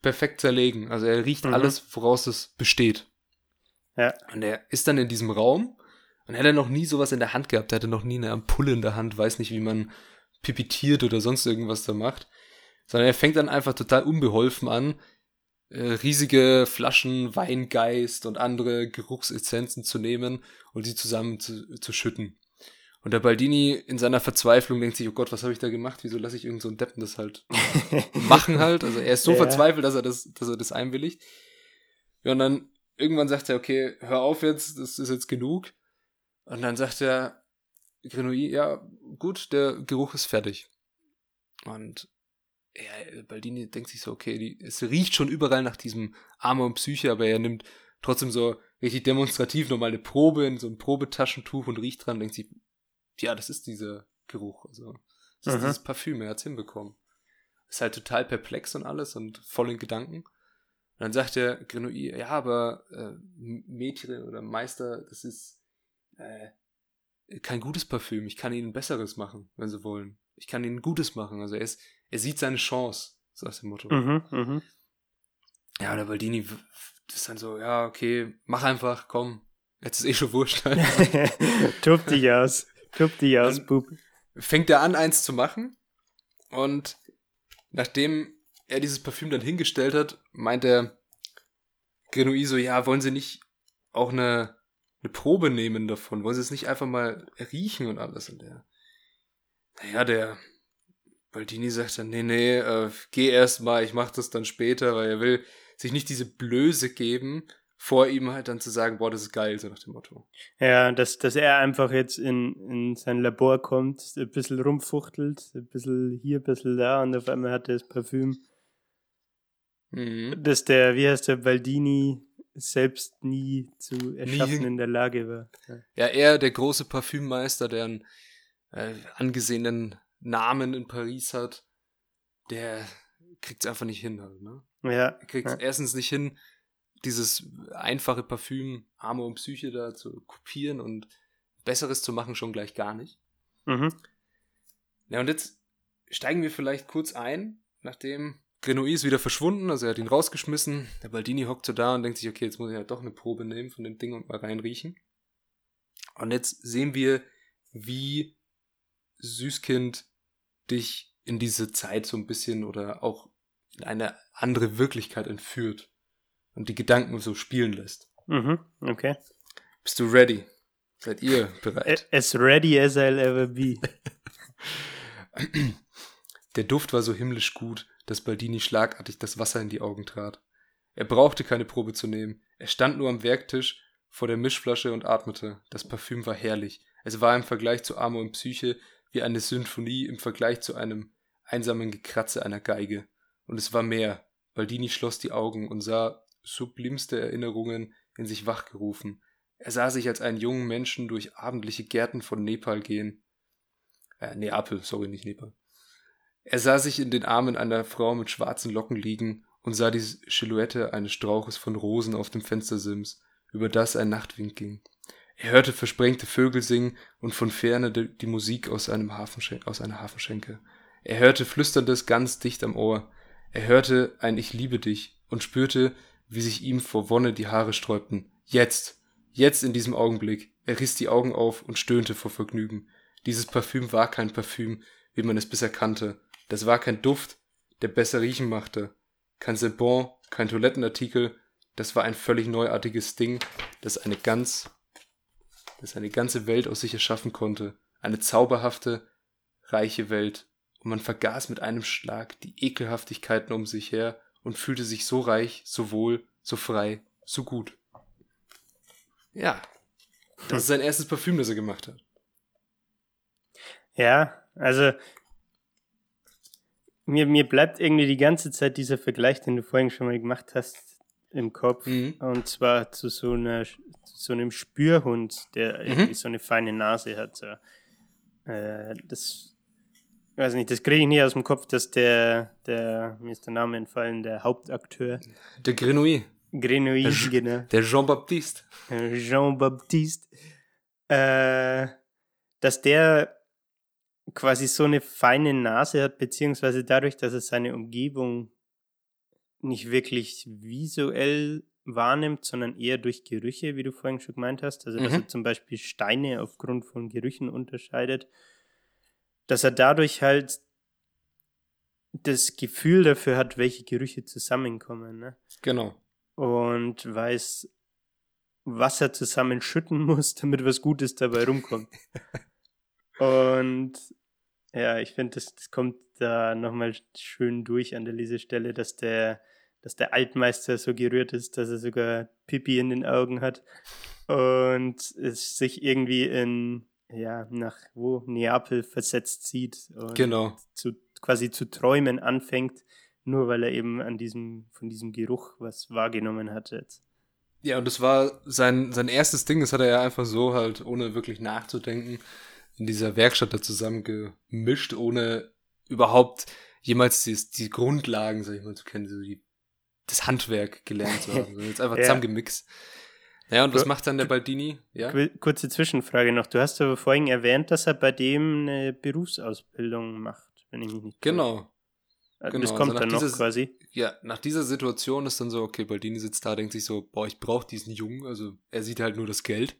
B: perfekt zerlegen. Also er riecht
A: Mhm.
B: alles, woraus es besteht.
A: Ja.
B: Und er ist dann in diesem Raum und er hat noch nie sowas in der Hand gehabt. Er hatte noch nie eine Ampulle in der Hand, weiß nicht, wie man pipettiert oder sonst irgendwas da macht. Sondern er fängt dann einfach total unbeholfen an, äh, riesige Flaschen Weingeist und andere Geruchsessenzen zu nehmen und die zusammen zu, zu schütten. Und der Baldini in seiner Verzweiflung denkt sich, oh Gott, was habe ich da gemacht? Wieso lasse ich irgend so einen Deppen das halt machen halt? Also er ist so
A: Ja.
B: verzweifelt, dass er das, dass er das einwilligt. Ja, und dann irgendwann sagt er, okay, hör auf jetzt, das ist jetzt genug. Und dann sagt er, Grenouille, ja, gut, der Geruch ist fertig. Und ja, Baldini denkt sich so, okay, die, es riecht schon überall nach diesem Arme und Psyche, aber er nimmt trotzdem so richtig demonstrativ nochmal eine Probe in so ein Probetaschentuch und riecht dran, denkt sich, ja, das ist dieser Geruch. Also, das ist
A: Mhm.
B: dieses Parfüm, er hat's hinbekommen. Ist halt total perplex und alles und voll in Gedanken. Und dann sagt der Grenouille, ja, aber äh, Mädchen oder Meister, das ist äh, kein gutes Parfüm. Ich kann ihnen ein besseres machen, wenn sie wollen. Ich kann ihnen gutes machen. Also er ist, er sieht seine Chance, so aus dem Motto.
A: Mhm, mhm.
B: Ja, der Baldini ist dann so, ja, okay, mach einfach, komm. Jetzt ist eh schon wurscht. Halt.
A: Tob dich aus. Tob dich aus,
B: Dann-
A: Bub.
B: fängt er an, eins zu machen. Und nachdem er dieses Parfüm dann hingestellt hat, meint der Grenouille so, ja, wollen Sie nicht auch eine, eine Probe nehmen davon? Wollen Sie es nicht einfach mal riechen und alles? Und der, naja, der Baldini sagt dann, nee, nee, äh, geh erst mal, ich mach das dann später, weil er will sich nicht diese Blöße geben, vor ihm halt dann zu sagen, boah, das ist geil, so nach dem Motto.
A: Ja, dass, dass er einfach jetzt in, in sein Labor kommt, ein bisschen rumfuchtelt, ein bisschen hier, ein bisschen da und auf einmal hat er das Parfüm,
B: Mhm.
A: dass der, wie heißt der, Baldini selbst nie zu erschaffen
B: hin-
A: in der Lage war. Ja.
B: Ja, er, der große Parfümmeister, der einen äh, angesehenen Namen in Paris hat, der kriegt es einfach nicht hin. Halt, ne?
A: Ja,
B: Er kriegt
A: ja.
B: erstens nicht hin, dieses einfache Parfüm Arme und Psyche da zu kopieren und Besseres zu machen, schon gleich gar nicht.
A: Mhm.
B: Ja, und jetzt steigen wir vielleicht kurz ein, nachdem Grenouille ist wieder verschwunden, also er hat ihn rausgeschmissen. Der Baldini hockt so da und denkt sich, okay, jetzt muss ich halt doch eine Probe nehmen von dem Ding und mal reinriechen. Und jetzt sehen wir, wie Süßkind dich in diese Zeit so ein bisschen oder auch in eine andere Wirklichkeit entführt. und die Gedanken so spielen lässt.
A: Mhm, okay.
B: Bist du ready? Seid ihr bereit?
A: As ready as I'll ever be.
B: Der Duft war so himmlisch gut, dass Baldini schlagartig das Wasser in die Augen trat. Er brauchte keine Probe zu nehmen. Er stand nur am Werktisch vor der Mischflasche und atmete. Das Parfüm war herrlich. Es war im Vergleich zu Amor und Psyche wie eine Symphonie im Vergleich zu einem einsamen Gekratze einer Geige. Und es war mehr. Baldini schloss die Augen und sah sublimste Erinnerungen in sich wachgerufen. Er sah sich als einen jungen Menschen durch abendliche Gärten von Nepal gehen. Äh, Neapel, sorry, nicht Nepal. Er sah sich in den Armen einer Frau mit schwarzen Locken liegen und sah die Silhouette eines Strauches von Rosen auf dem Fenstersims, über das ein Nachtwind ging. Er hörte versprengte Vögel singen und von ferne die Musik aus, einem Hafenschen aus einer Hafenschenke. Er hörte Flüsterndes ganz dicht am Ohr. Er hörte ein Ich liebe dich und spürte, wie sich ihm vor Wonne die Haare sträubten. Jetzt, jetzt in diesem Augenblick. Er riss die Augen auf und stöhnte vor Vergnügen. Dieses Parfüm war kein Parfüm, wie man es bisher kannte. Das war kein Duft, der besser riechen machte. Kein Sebon, kein Toilettenartikel. Das war ein völlig neuartiges Ding, das eine ganz, das eine ganze Welt aus sich erschaffen konnte. Eine zauberhafte, reiche Welt. Und man vergaß mit einem Schlag die Ekelhaftigkeiten um sich her und fühlte sich so reich, so wohl, so frei, so gut. Ja, das ist sein erstes Parfüm, das er gemacht hat.
A: Ja, also mir, mir bleibt irgendwie die ganze Zeit dieser Vergleich, den du vorhin schon mal gemacht hast, im Kopf.
B: Mhm.
A: Und zwar zu so einer so einem Spürhund, der
B: Mhm.
A: irgendwie so eine feine Nase hat. So. Äh, das weiß nicht, das kriege ich nie aus dem Kopf, dass der, der, mir ist der Name entfallen, der Hauptakteur,
B: Der Grenouille,
A: Grenouille,
B: Der
A: genau.
B: der Jean-Baptiste.
A: Jean-Baptiste, äh, dass der quasi so eine feine Nase hat, beziehungsweise dadurch, dass er seine Umgebung nicht wirklich visuell wahrnimmt, sondern eher durch Gerüche, wie du vorhin schon gemeint hast. Also, dass
B: Mhm.
A: er zum Beispiel Steine aufgrund von Gerüchen unterscheidet, dass er dadurch halt das Gefühl dafür hat, welche Gerüche zusammenkommen. Ne?
B: Genau.
A: und weiß, was er zusammenschütten muss, damit was Gutes dabei rumkommt. und ja, ich finde, das, das kommt da nochmal schön durch an der Lesestelle, dass der, dass der Altmeister so gerührt ist, dass er sogar Pipi in den Augen hat und es sich irgendwie in, ja, nach wo, Neapel versetzt sieht und
B: Genau.
A: zu, quasi zu träumen anfängt, nur weil er eben an diesem, von diesem Geruch was wahrgenommen hat jetzt.
B: Ja, und das war sein, sein erstes Ding, das hat er ja einfach so halt, ohne wirklich nachzudenken, in dieser Werkstatt da zusammengemischt, ohne überhaupt jemals die, die Grundlagen, sag ich mal, zu kennen, so die, das Handwerk gelernt zu haben. Jetzt einfach
A: Ja.
B: zusammengemixt. Ja, und was macht dann der Baldini? Ja?
A: Kurze Zwischenfrage noch. Du hast aber vorhin erwähnt, dass er bei dem eine Berufsausbildung macht, wenn ich mich nicht.
B: Genau.
A: Äh,
B: genau.
A: Das
B: Also
A: kommt
B: nach
A: dann noch quasi.
B: Ja, nach dieser Situation ist dann so, okay, Baldini sitzt da, denkt sich so, boah, ich brauche diesen Jungen, also er sieht halt nur das Geld.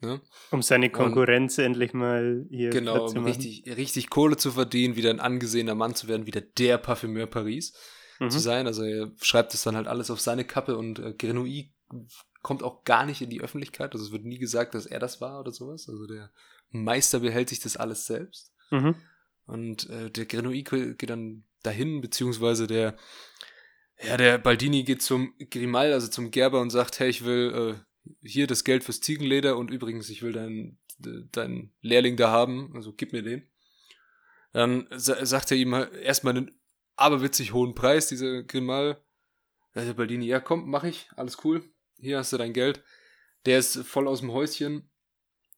B: Ne?
A: Um seine Konkurrenz endlich mal hier
B: Genau,
A: zu
B: um
A: machen.
B: richtig, richtig Kohle zu verdienen, wieder ein angesehener Mann zu werden, wieder der Parfümeur Paris zu
A: Mhm.
B: sein. Also er schreibt es dann halt alles auf seine Kappe und äh, Grenouille kommt auch gar nicht in die Öffentlichkeit. Also es wird nie gesagt, dass er das war oder sowas. Also der Meister behält sich das alles selbst.
A: Mhm.
B: Und äh, der Grenouille geht dann dahin, beziehungsweise der, ja, der Baldini geht zum Grimal, also zum Gerber und sagt, hey, ich will äh, hier das Geld fürs Ziegenleder und übrigens, ich will deinen deinen Lehrling da haben, also gib mir den. Dann sa sagt er ihm halt erstmal einen aberwitzig hohen Preis, dieser Grimal. Der Baldini, ja komm, mach ich, alles cool, hier hast du dein Geld. Der ist voll aus dem Häuschen.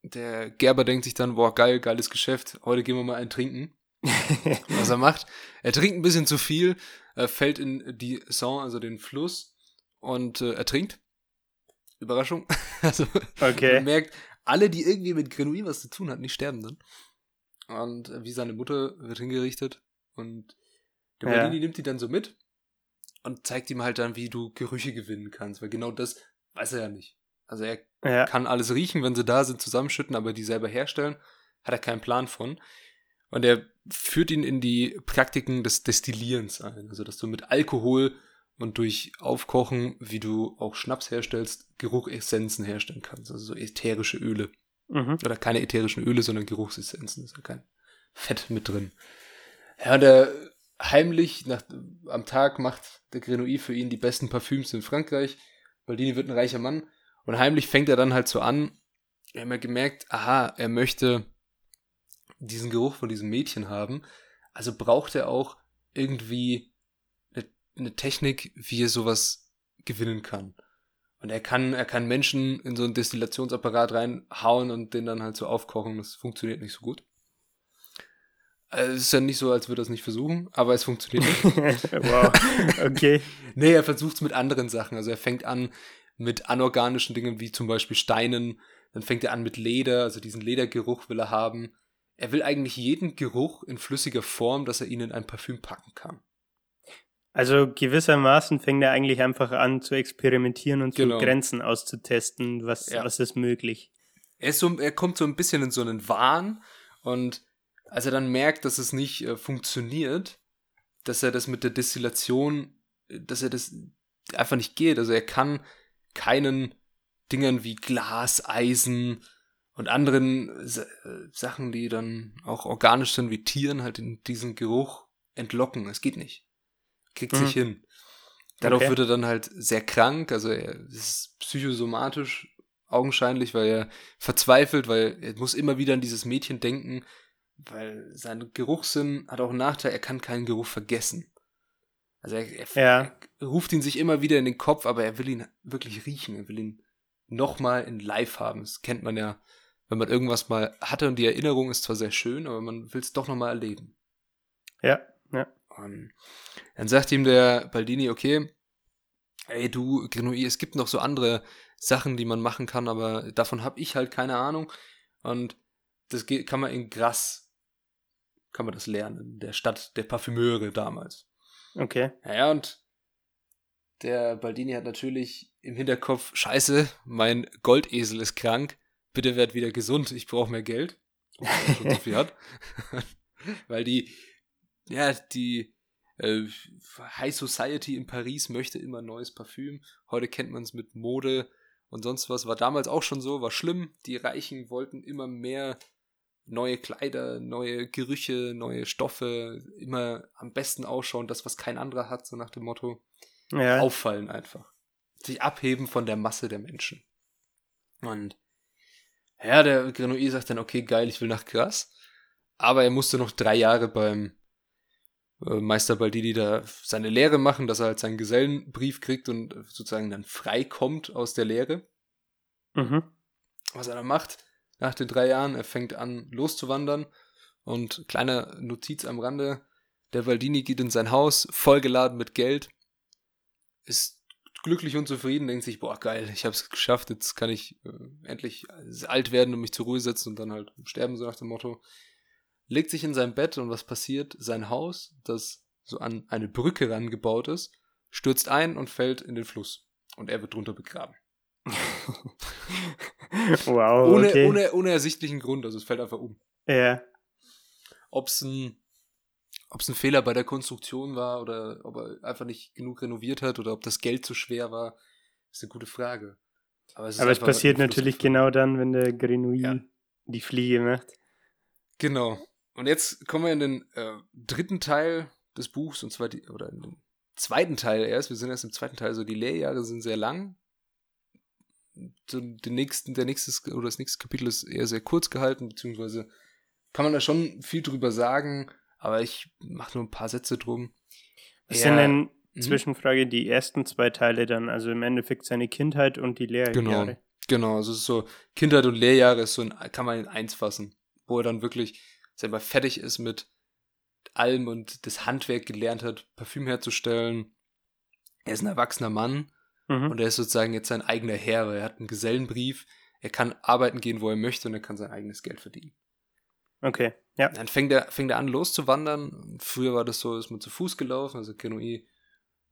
B: Der Gerber denkt sich dann, boah, geil, geiles Geschäft, heute gehen wir mal einen trinken. Was er macht, er trinkt ein bisschen zu viel, er fällt in die Saint, also den Fluss, und äh, ertrinkt. Überraschung. Also
A: Okay.
B: man merkt, alle, die irgendwie mit Grenouille was zu tun hatten, die sterben dann. Und äh, wie seine Mutter wird hingerichtet. Und der
A: Ja.
B: Baldini nimmt die dann so mit und zeigt ihm halt dann, wie du Gerüche gewinnen kannst. Weil genau das weiß er ja nicht. Also er
A: Ja.
B: kann alles riechen, wenn sie da sind, zusammenschütten, aber die selber herstellen, hat er keinen Plan von. Und er führt ihn in die Praktiken des Destillierens ein. Also, dass du mit Alkohol und durch Aufkochen, wie du auch Schnaps herstellst, Geruchessenzen herstellen kannst. Also so ätherische Öle.
A: Mhm.
B: Oder keine ätherischen Öle, sondern Geruchsessenzen. Ist ja kein Fett mit drin. Ja, der heimlich nach, am Tag macht der Grenouille für ihn die besten Parfüms in Frankreich. Baldini wird ein reicher Mann. Und heimlich fängt er dann halt so an. Wir haben ja gemerkt, aha, er möchte diesen Geruch von diesem Mädchen haben. Also braucht er auch irgendwie eine, eine Technik, wie er sowas gewinnen kann. Und er kann, er kann Menschen in so einen Destillationsapparat reinhauen und den dann halt so aufkochen. Das funktioniert nicht so gut. Also es ist ja nicht so, als würde er es nicht versuchen, aber es funktioniert nicht.
A: wow, okay.
B: nee, er versucht es mit anderen Sachen. Also er fängt an mit anorganischen Dingen wie zum Beispiel Steinen. Dann fängt er an mit Leder, also diesen Ledergeruch will er haben. Er will eigentlich jeden Geruch in flüssiger Form, dass er ihn in ein Parfüm packen kann.
A: Also gewissermaßen fängt er eigentlich einfach an zu experimentieren und
B: Genau.
A: Grenzen auszutesten, was,
B: Ja.
A: was ist möglich.
B: Er, ist so, er kommt so ein bisschen in so einen Wahn und als er dann merkt, dass es nicht äh, funktioniert, dass er das mit der Destillation, äh, dass er das einfach nicht geht. Also er kann keinen Dingern wie Glas, Eisen und anderen äh, Sachen, die dann auch organisch sind, wie Tieren, halt in diesen Geruch entlocken. Es geht nicht. Kriegt
A: Mhm.
B: sich hin. Dadurch
A: Okay.
B: wird er dann halt sehr krank, also er ist psychosomatisch augenscheinlich, weil er verzweifelt, weil er muss immer wieder an dieses Mädchen denken, weil sein Geruchssinn hat auch einen Nachteil, er kann keinen Geruch vergessen. Also er, er,
A: Ja.
B: er ruft ihn sich immer wieder in den Kopf, aber er will ihn wirklich riechen, er will ihn nochmal in live haben. Das kennt man ja, wenn man irgendwas mal hatte und die Erinnerung ist zwar sehr schön, aber man will es doch nochmal erleben.
A: Ja, ja.
B: Und dann sagt ihm der Baldini, okay, ey du, Grenouille, es gibt noch so andere Sachen, die man machen kann, aber davon habe ich halt keine Ahnung. Und das kann man in Grasse, kann man das lernen, in der Stadt der Parfümeure damals.
A: Okay.
B: Naja, und der Baldini hat natürlich im Hinterkopf, scheiße, mein Goldesel ist krank, bitte werd wieder gesund, ich brauche mehr Geld. Er schon so viel hat. Weil die, ja, die äh, High Society in Paris möchte immer neues Parfüm. Heute kennt man es mit Mode und sonst was. War damals auch schon so, war schlimm. Die Reichen wollten immer mehr neue Kleider, neue Gerüche, neue Stoffe, immer am besten ausschauen, das, was kein anderer hat, so nach dem Motto.
A: Ja.
B: Auffallen einfach. Sich abheben von der Masse der Menschen. Und ja, der Grenouille sagt dann, okay, geil, ich will nach Gras. Aber er musste noch drei Jahre beim äh, Meister Baldini da seine Lehre machen, dass er halt seinen Gesellenbrief kriegt und sozusagen dann frei kommt aus der Lehre.
A: Mhm.
B: Was er dann macht, nach den drei Jahren, er fängt an loszuwandern und kleine Notiz am Rande, der Baldini geht in sein Haus, vollgeladen mit Geld, ist glücklich und zufrieden, denkt sich, boah, geil, ich hab's geschafft, jetzt kann ich äh, endlich alt werden und mich zur Ruhe setzen und dann halt sterben, so nach dem Motto. Legt sich in sein Bett und was passiert? Sein Haus, das so an eine Brücke rangebaut ist, stürzt ein und fällt in den Fluss. Und er wird drunter begraben.
A: wow,
B: Ohne,
A: okay.
B: ohne, ohne ersichtlichen Grund, also es fällt einfach um.
A: ja.
B: Ob es ein, ob's ein Fehler bei der Konstruktion war oder ob er einfach nicht genug renoviert hat oder ob das Geld zu schwer war, ist eine gute Frage. Aber es,
A: Aber es passiert natürlich genau dann, wenn der Grenouille
B: Ja.
A: die Fliege macht.
B: Genau. Und jetzt kommen wir in den äh, dritten Teil des Buchs, und zwar die, oder in den zweiten Teil erst. Wir sind erst im zweiten Teil, also die Lehrjahre sind sehr lang. Den nächsten, der nächste, oder das nächste Kapitel ist eher sehr kurz gehalten, beziehungsweise kann man da schon viel drüber sagen, aber ich mache nur ein paar Sätze drum.
A: Was sind denn,
B: Mhm.
A: Zwischenfrage, die ersten zwei Teile dann? Also im Endeffekt seine Kindheit und die Lehrjahre.
B: Genau. Genau, also es ist so, Kindheit und Lehrjahre ist so ein, kann man in eins fassen, wo er dann wirklich selber fertig ist mit allem und das Handwerk gelernt hat, Parfüm herzustellen. Er ist ein erwachsener Mann
A: Mhm.
B: und er ist sozusagen jetzt sein eigener Herr, weil er hat einen Gesellenbrief, er kann arbeiten gehen, wo er möchte und er kann sein eigenes Geld verdienen.
A: Okay, ja.
B: Dann fängt er, fängt er an loszuwandern. Früher war das so, ist man zu Fuß gelaufen, also Kenoi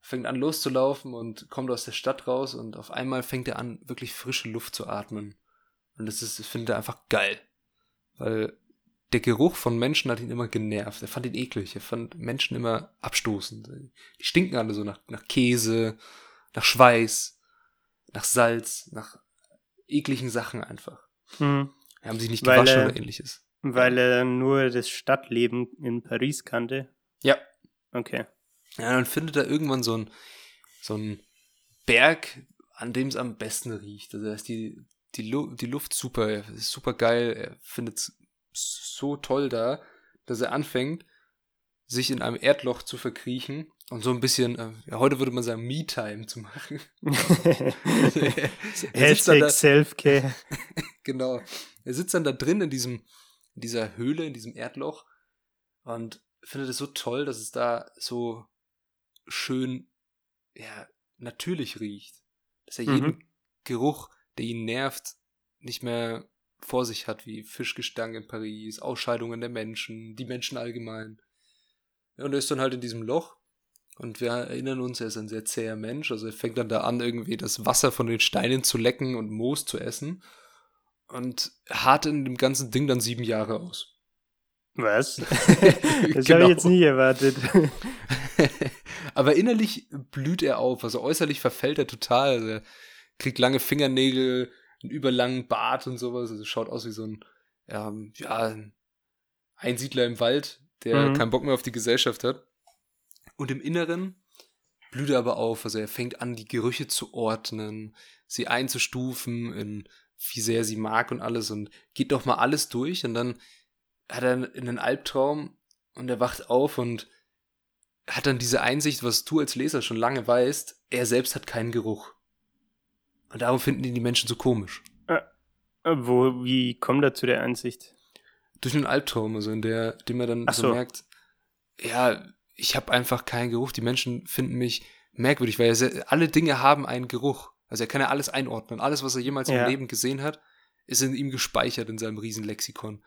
B: fängt an loszulaufen und kommt aus der Stadt raus und auf einmal fängt er an, wirklich frische Luft zu atmen. Und das ist, das findet er einfach geil. Weil der Geruch von Menschen hat ihn immer genervt. Er fand ihn eklig. Er fand Menschen immer abstoßend. Die stinken alle so nach, nach Käse, nach Schweiß, nach Salz, nach ekligen Sachen einfach.
A: Hm.
B: Haben sich nicht
A: Weil
B: gewaschen
A: er-
B: oder ähnliches.
A: Weil er nur das Stadtleben in Paris kannte.
B: Ja.
A: Okay.
B: Ja, dann findet er irgendwann so ein, so ein Berg, an dem es am besten riecht. Also da ist die, die, Lu die Luft super, super geil. Er findet es so toll da, dass er anfängt, sich in einem Erdloch zu verkriechen und so ein bisschen, äh, ja, heute würde man sagen, Me-Time zu machen.
A: Hashtag Selfcare.
B: Genau. Er sitzt dann da drin in diesem, in dieser Höhle, in diesem Erdloch und findet es so toll, dass es da so schön, ja, natürlich riecht. Dass er jeden
A: Mhm.
B: Geruch, der ihn nervt, nicht mehr vor sich hat, wie Fischgestank in Paris, Ausscheidungen der Menschen, die Menschen allgemein. Ja, und er ist dann halt in diesem Loch und wir erinnern uns, er ist ein sehr zäher Mensch, also er fängt dann da an, irgendwie das Wasser von den Steinen zu lecken und Moos zu essen und hart in dem ganzen Ding dann sieben Jahre aus.
A: Was? Das
B: Genau.
A: habe ich jetzt nie erwartet.
B: Aber innerlich blüht er auf, also äußerlich verfällt er total. Also er kriegt lange Fingernägel, einen überlangen Bart und sowas. Also schaut aus wie so ein, ähm, ja, ein Einsiedler im Wald, der
A: Mhm.
B: keinen Bock mehr auf die Gesellschaft hat. Und im Inneren blüht er aber auf. Also er fängt an, die Gerüche zu ordnen, sie einzustufen, in wie sehr sie mag und alles und geht doch mal alles durch und dann hat er einen Albtraum und er wacht auf und hat dann diese Einsicht, was du als Leser schon lange weißt, er selbst hat keinen Geruch. Und darum finden ihn die Menschen so komisch.
A: Wo, wie kommt er zu der Ansicht?
B: Durch einen Albtraum, also in der, dem er dann so.
A: so.
B: merkt, ja, ich habe einfach keinen Geruch. Die Menschen finden mich merkwürdig, weil er alle Dinge haben einen Geruch. Also er kann ja alles einordnen. Alles, was er jemals
A: Ja.
B: im Leben gesehen hat, ist in ihm gespeichert in seinem Riesenlexikon.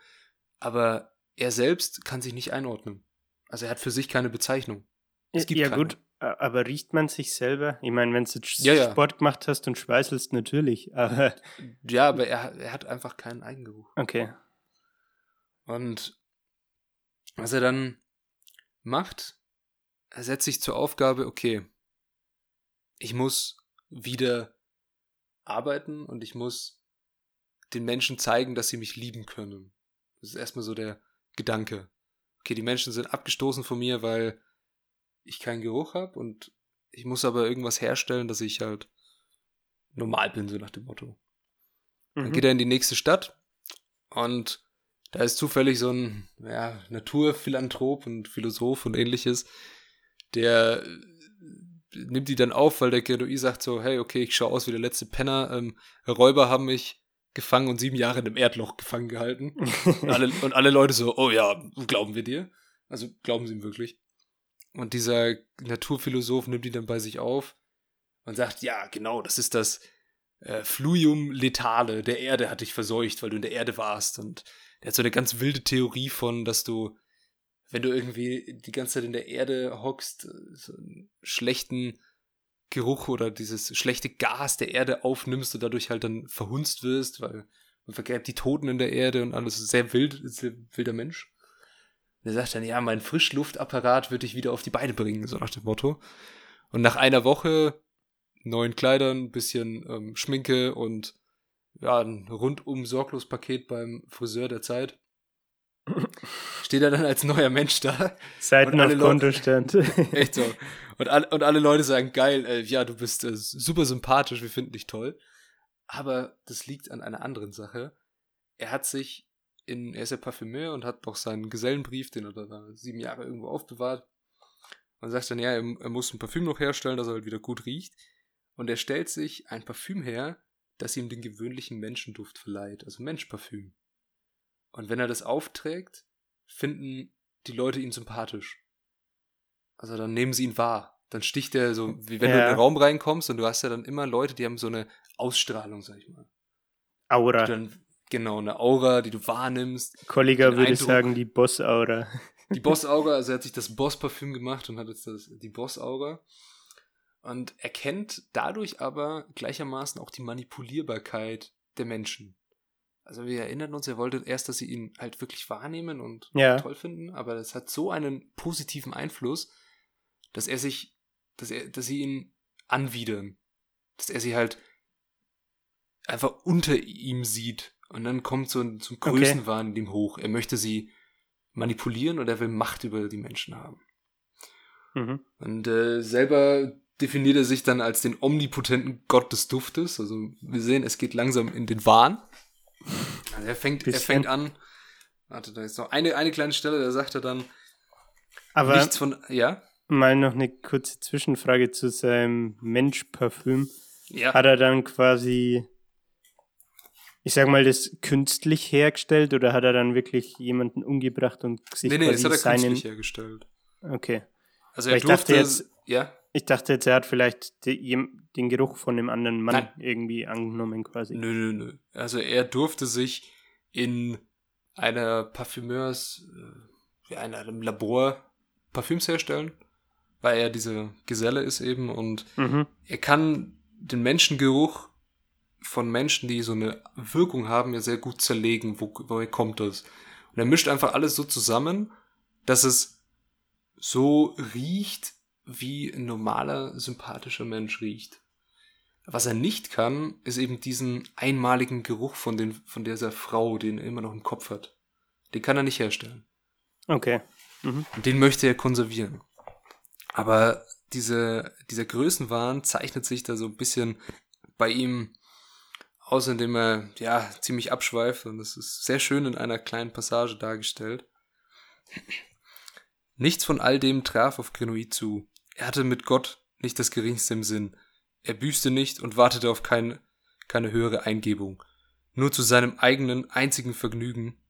B: Aber er selbst kann sich nicht einordnen. Also er hat für sich keine Bezeichnung. Es gibt
A: ja
B: keine.
A: gut, aber riecht man sich selber? Ich meine, wenn du
B: Ja, ja.
A: Sport gemacht hast und schweißelst, natürlich. Aber
B: Ja, aber er, er hat einfach keinen Eigengeruch.
A: okay.
B: Und was er dann macht, setzt sich zur Aufgabe, okay, ich muss wieder arbeiten und ich muss den Menschen zeigen, dass sie mich lieben können. Das ist erstmal so der Gedanke. Okay, die Menschen sind abgestoßen von mir, weil ich keinen Geruch habe und ich muss aber irgendwas herstellen, dass ich halt normal bin, so nach dem Motto. Dann
A: Mhm.
B: geht er in die nächste Stadt und da ist zufällig so ein ja, Naturphilanthrop und Philosoph und ähnliches, der äh, nimmt die dann auf, weil der Genoi sagt so, hey, okay, ich schaue aus wie der letzte Penner, ähm, Räuber haben mich gefangen und sieben Jahre in einem Erdloch gefangen gehalten. Und alle, und alle Leute so, oh ja, glauben wir dir? Also glauben sie ihm wirklich. Und dieser Naturphilosoph nimmt ihn dann bei sich auf und sagt, ja, genau, das ist das äh, Fluium letale der Erde hat dich verseucht, weil du in der Erde warst. Und der hat so eine ganz wilde Theorie von, dass du, wenn du irgendwie die ganze Zeit in der Erde hockst, so einen schlechten Geruch oder dieses schlechte Gas der Erde aufnimmst und dadurch halt dann verhunzt wirst, weil man vergräbt die Toten in der Erde und alles sehr wild, sehr wilder Mensch. Und er sagt dann, ja, mein Frischluftapparat wird dich wieder auf die Beine bringen, so nach dem Motto. Und nach einer Woche, neuen Kleidern, bisschen ähm, Schminke und ja, ein rundum sorglos Paket beim Friseur der Zeit, steht er dann als neuer Mensch da.
A: Seiten auf Kontostand.
B: Echt so. Und, alle, und alle Leute sagen, geil, äh, ja, du bist äh, super sympathisch, wir finden dich toll. Aber das liegt an einer anderen Sache. Er hat sich in, er ist ja Parfümeur und hat noch seinen Gesellenbrief, den er da sieben Jahre irgendwo aufbewahrt. Und sagt dann, ja, er, er muss ein Parfüm noch herstellen, dass er halt wieder gut riecht. Und er stellt sich ein Parfüm her, das ihm den gewöhnlichen Menschenduft verleiht, also Menschparfüm. Und wenn er das aufträgt, finden die Leute ihn sympathisch. Also dann nehmen sie ihn wahr. Dann sticht er so, wie wenn du in
A: Ja.
B: den Raum reinkommst und du hast ja dann immer Leute, die haben so eine Ausstrahlung, sag ich mal.
A: Aura.
B: Dann, genau, eine Aura, die du wahrnimmst.
A: Kollega würde
B: Eindruck-
A: sagen, die Boss-Aura.
B: Die Boss-Aura, also er hat sich das Boss-Parfüm gemacht und hat jetzt das, die Boss-Aura. Und erkennt dadurch aber gleichermaßen auch die Manipulierbarkeit der Menschen. Also wir erinnern uns, er wollte erst, dass sie ihn halt wirklich wahrnehmen und
A: Ja.
B: toll finden, aber das hat so einen positiven Einfluss, dass er sich, dass er, dass sie ihn anwidern. Dass er sie halt einfach unter ihm sieht. Und dann kommt so ein, so ein
A: Okay.
B: Größenwahn in ihm hoch. Er möchte sie manipulieren und er will Macht über die Menschen haben.
A: Mhm.
B: Und äh, selber definiert er sich dann als den omnipotenten Gott des Duftes. Also wir sehen, es geht langsam in den Wahn. Also er fängt, er fängt an. Warte, da ist noch eine, eine kleine Stelle, da sagt er dann
A: Aber
B: nichts von. Ja?
A: mal noch eine kurze Zwischenfrage zu seinem Mensch-Parfüm.
B: Ja.
A: Hat er dann quasi, ich sag mal, das künstlich hergestellt oder hat er dann wirklich jemanden umgebracht und sich
B: nee, nee, das hat er
A: seinen.
B: künstlich hergestellt.
A: Okay.
B: Also
A: Weil
B: er
A: ich dachte
B: durfte.
A: jetzt-
B: ja?
A: Ich dachte jetzt, er hat vielleicht den Geruch von dem anderen Mann
B: Nein.
A: irgendwie angenommen quasi.
B: Nö, nö, nö. Also er durfte sich in einer Parfümeurs, äh, ja, in einem Labor Parfüms herstellen, weil er diese Geselle ist eben und
A: Mhm.
B: er kann den Menschengeruch von Menschen, die so eine Wirkung haben, ja sehr gut zerlegen, wo, woher kommt das. Und er mischt einfach alles so zusammen, dass es so riecht, wie ein normaler, sympathischer Mensch riecht. Was er nicht kann, ist eben diesen einmaligen Geruch von, den, von dieser Frau, den er immer noch im Kopf hat. Den kann er nicht herstellen.
A: Okay. Mhm.
B: Und den möchte er konservieren. Aber diese, dieser Größenwahn zeichnet sich da so ein bisschen bei ihm aus, indem er ja ziemlich abschweift und das ist sehr schön in einer kleinen Passage dargestellt. Nichts von all dem traf auf Grenouille zu. Er hatte mit Gott nicht das geringste im Sinn. Er büßte nicht und wartete auf keine, keine höhere Eingebung. Nur zu seinem eigenen einzigen Vergnügen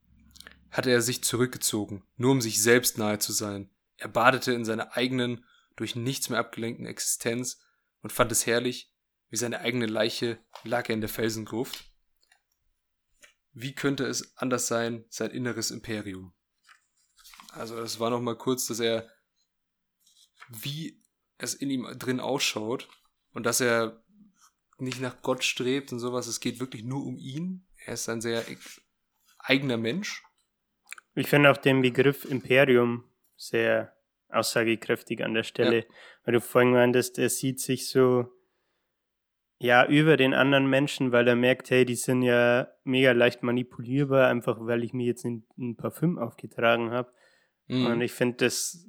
B: hatte er sich zurückgezogen, nur um sich selbst nahe zu sein. Er badete in seiner eigenen, durch nichts mehr abgelenkten Existenz und fand es herrlich, wie seine eigene Leiche lag er in der Felsengruft. Wie könnte es anders sein, sein inneres Imperium? Also das war noch mal kurz, dass er, wie es in ihm drin ausschaut und dass er nicht nach Gott strebt und sowas. Es geht wirklich nur um ihn. Er ist ein sehr eigener Mensch.
A: Ich finde auch den Begriff Imperium sehr aussagekräftig an der Stelle, weil du vorhin meintest, er sieht sich so ja über den anderen Menschen, weil er merkt, hey, die sind ja mega leicht manipulierbar, einfach weil ich mir jetzt ein, ein Parfüm aufgetragen habe.
B: Mhm.
A: Und ich finde, das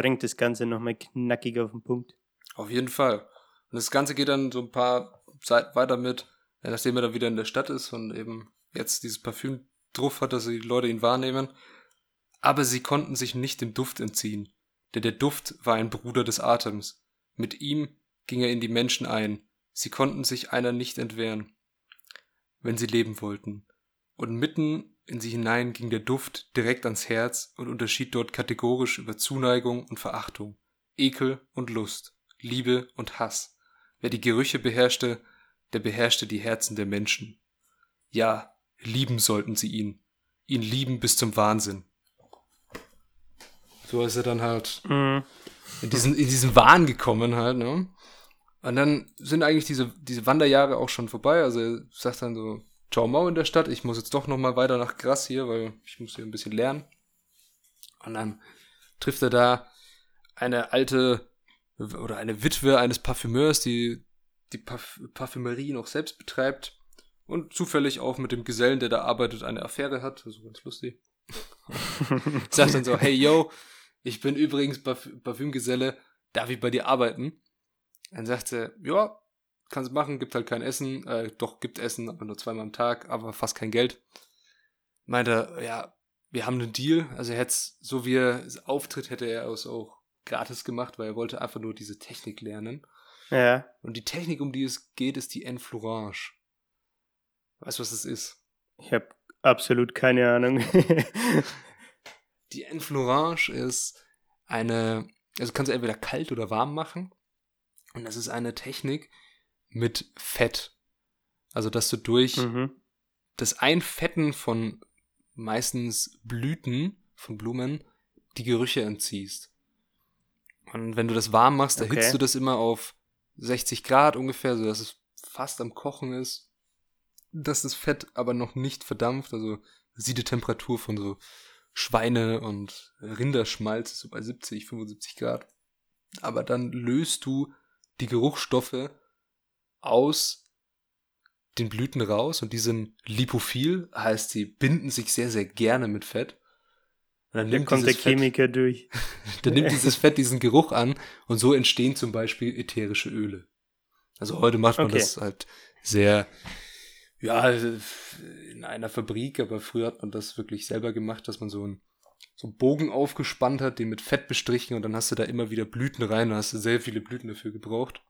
A: bringt das Ganze nochmal knackig auf den Punkt.
B: Auf jeden Fall. Und das Ganze geht dann so ein paar Zeit weiter mit, nachdem er dann wieder in der Stadt ist und eben jetzt dieses Parfüm drauf hat, dass die Leute ihn wahrnehmen. Aber sie konnten sich nicht dem Duft entziehen, denn der Duft war ein Bruder des Atems. Mit ihm ging er in die Menschen ein. Sie konnten sich einer nicht entwehren, wenn sie leben wollten. Und mitten in sie hinein ging der Duft direkt ans Herz und unterschied dort kategorisch über Zuneigung und Verachtung, Ekel und Lust, Liebe und Hass. Wer die Gerüche beherrschte, der beherrschte die Herzen der Menschen. Ja, lieben sollten sie ihn, ihn lieben bis zum Wahnsinn. So ist er dann halt
A: Mhm.
B: in diesen, in diesen Wahn gekommen halt, ne? Und dann sind eigentlich diese, diese Wanderjahre auch schon vorbei. Also er sagt dann so, ciao Mau in der Stadt, ich muss jetzt doch nochmal weiter nach Gras hier, weil ich muss hier ein bisschen lernen. Und dann trifft er da eine alte oder eine Witwe eines Parfümeurs, die die Parf Parfümerie noch selbst betreibt und zufällig auch mit dem Gesellen, der da arbeitet, eine Affäre hat. Also ganz lustig. Sagt dann so, hey yo, ich bin übrigens Parf Parfümgeselle, darf ich bei dir arbeiten? Dann sagt sie, ja, kannst machen, gibt halt kein Essen, äh, doch gibt Essen, aber nur zweimal am Tag, aber fast kein Geld. Meint er, ja, wir haben einen Deal, also er hätte so wie er auftritt, hätte er es auch gratis gemacht, weil er wollte einfach nur diese Technik lernen.
A: Ja,
B: Und die Technik, um die es geht, ist die Enflorage. Weißt du, was das ist?
A: ich habe absolut keine Ahnung.
B: Die Enflorage ist eine, also kannst du entweder kalt oder warm machen. Und das ist eine Technik mit Fett. Also, dass du durch
A: mhm.
B: das Einfetten von meistens Blüten von Blumen die Gerüche entziehst. Und wenn du das warm machst,
A: Okay.
B: erhitzt du das immer auf 60 Grad ungefähr, sodass es fast am Kochen ist. dass das Fett aber noch nicht verdampft, also sieht die Temperatur von so Schweine- und Rinderschmalz so bei 70, 75 Grad. Aber dann löst du die Geruchsstoffe aus den Blüten raus und die sind lipophil, heißt sie binden sich sehr, sehr gerne mit Fett.
A: Und dann nimmt kommt der Chemiker Fett, durch.
B: dann nimmt dieses Fett diesen Geruch an und so entstehen zum Beispiel ätherische Öle. Also heute macht man okay. das halt sehr, ja, in einer Fabrik, aber früher hat man das wirklich selber gemacht, dass man so einen, so einen Bogen aufgespannt hat, den mit Fett bestrichen und dann hast du da immer wieder Blüten rein und hast du sehr viele Blüten dafür gebraucht.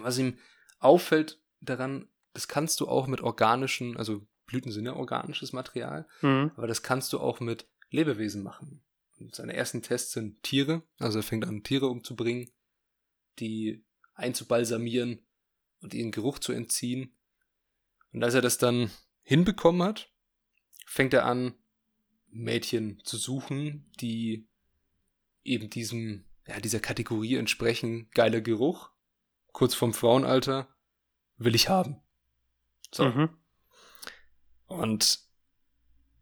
B: Was ihm auffällt daran, das kannst du auch mit organischen, also Blüten sind ja organisches Material, mhm. aber das kannst du auch mit Lebewesen machen. Und seine ersten Tests sind Tiere, also er fängt an, Tiere umzubringen, die einzubalsamieren und ihren Geruch zu entziehen. Und als er das dann hinbekommen hat, fängt er an, Mädchen zu suchen, die eben diesem, ja, dieser Kategorie entsprechen, geiler Geruch, kurz vorm Frauenalter, will ich haben. So. Mhm. Und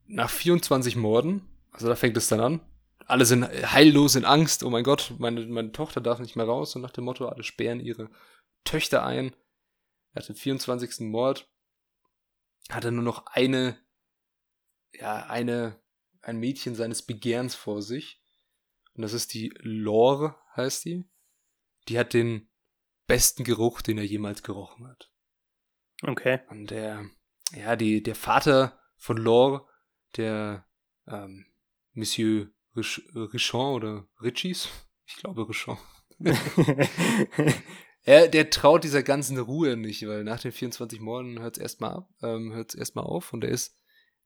B: nach 24 Morden, also da fängt es dann an, alle sind heillos in Angst, oh mein Gott, meine, meine Tochter darf nicht mehr raus, und nach dem Motto, alle sperren ihre Töchter ein. Er hat den 24. Mord, hat er nur noch eine, ja, eine, ein Mädchen seines Begehrens vor sich. Und das ist die Lore, heißt die. Die hat den besten Geruch, den er jemals gerochen hat.
A: Okay.
B: Und der, ja, die, der Vater von Lore, der ähm, Monsieur Rich, Richon oder Richies, ich glaube Richon. er, der traut dieser ganzen Ruhe nicht, weil nach den 24 Morden hört es erstmal ab, ähm, hört es erstmal auf und er ist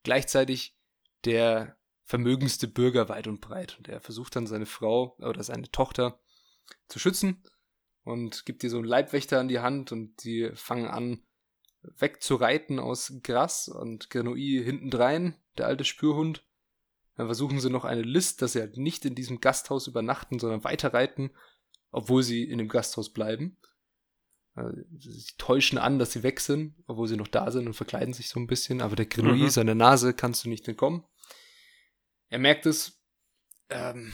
B: gleichzeitig der vermögendste Bürger weit und breit. Und er versucht dann seine Frau oder seine Tochter zu schützen und gibt ihr so einen Leibwächter an die Hand und die fangen an, wegzureiten aus Gras und Grenouille hintendrein, der alte Spürhund. Dann versuchen sie noch eine List, dass sie halt nicht in diesem Gasthaus übernachten, sondern weiterreiten, obwohl sie in dem Gasthaus bleiben. Äh, sie täuschen an, dass sie weg sind, obwohl sie noch da sind und verkleiden sich so ein bisschen, aber der Grenouille, mhm. seine Nase, kannst du nicht entkommen. Er merkt es, ähm,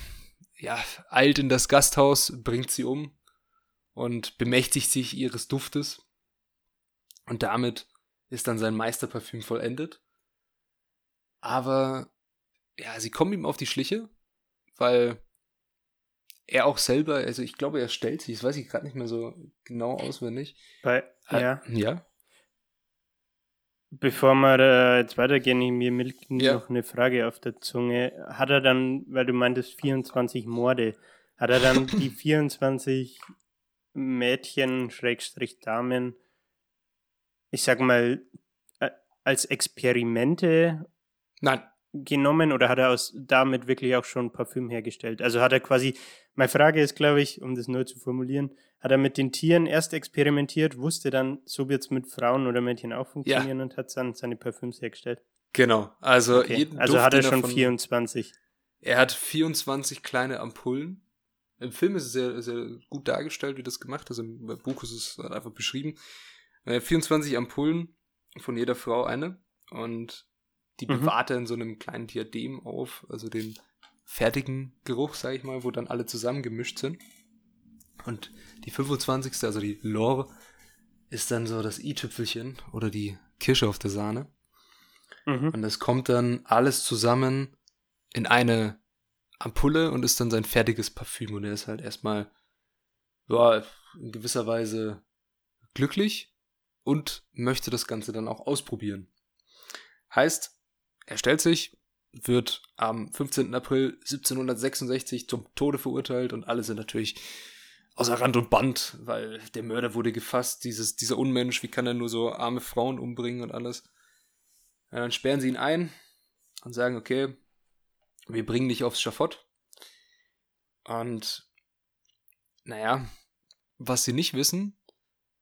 B: ja, eilt in das Gasthaus, bringt sie um und bemächtigt sich ihres Duftes und damit ist dann sein Meisterparfüm vollendet. Aber ja, sie kommen ihm auf die Schliche, weil er auch selber, also ich glaube, er stellt sich, das weiß ich gerade nicht mehr so genau auswendig.
A: Bei,
B: äh,
A: ja.
B: Ja.
A: Bevor wir äh, jetzt weitergehen, mir milkt ja. noch eine Frage auf der Zunge. Hat er dann, weil du meintest 24 Morde, hat er dann die 24 Mädchen, Schrägstrich Damen, ich sag mal, als Experimente
B: Nein.
A: genommen oder hat er aus damit wirklich auch schon Parfüm hergestellt? Also hat er quasi, meine Frage ist, glaube ich, um das neu zu formulieren, hat er mit den Tieren erst experimentiert, wusste dann, so wird es mit Frauen oder Mädchen auch funktionieren ja. und hat dann seine Parfüms hergestellt?
B: Genau, also
A: okay. jeden Also Duft, hat er schon davon, 24.
B: Er hat 24 kleine Ampullen. Im Film ist es sehr, sehr gut dargestellt, wie das gemacht ist. Im Buch ist es einfach beschrieben. 24 äh, Ampullen, von jeder Frau eine. Und die mhm. bewahrt er in so einem kleinen Diadem auf, also den fertigen Geruch, sag ich mal, wo dann alle zusammen gemischt sind. Und die 25. also die Lore, ist dann so das i-Tüpfelchen oder die Kirsche auf der Sahne. Mhm. Und das kommt dann alles zusammen in eine Ampulle und ist dann sein fertiges Parfüm. Und er ist halt erstmal, ja, in gewisser Weise glücklich und möchte das Ganze dann auch ausprobieren. Heißt, er stellt sich, wird am 15. April 1766 zum Tode verurteilt und alle sind natürlich außer Rand und Band, weil der Mörder wurde gefasst, dieses, dieser Unmensch, wie kann er nur so arme Frauen umbringen und alles. Ja, dann sperren sie ihn ein und sagen, okay, wir bringen dich aufs Schafott. Und naja, was sie nicht wissen,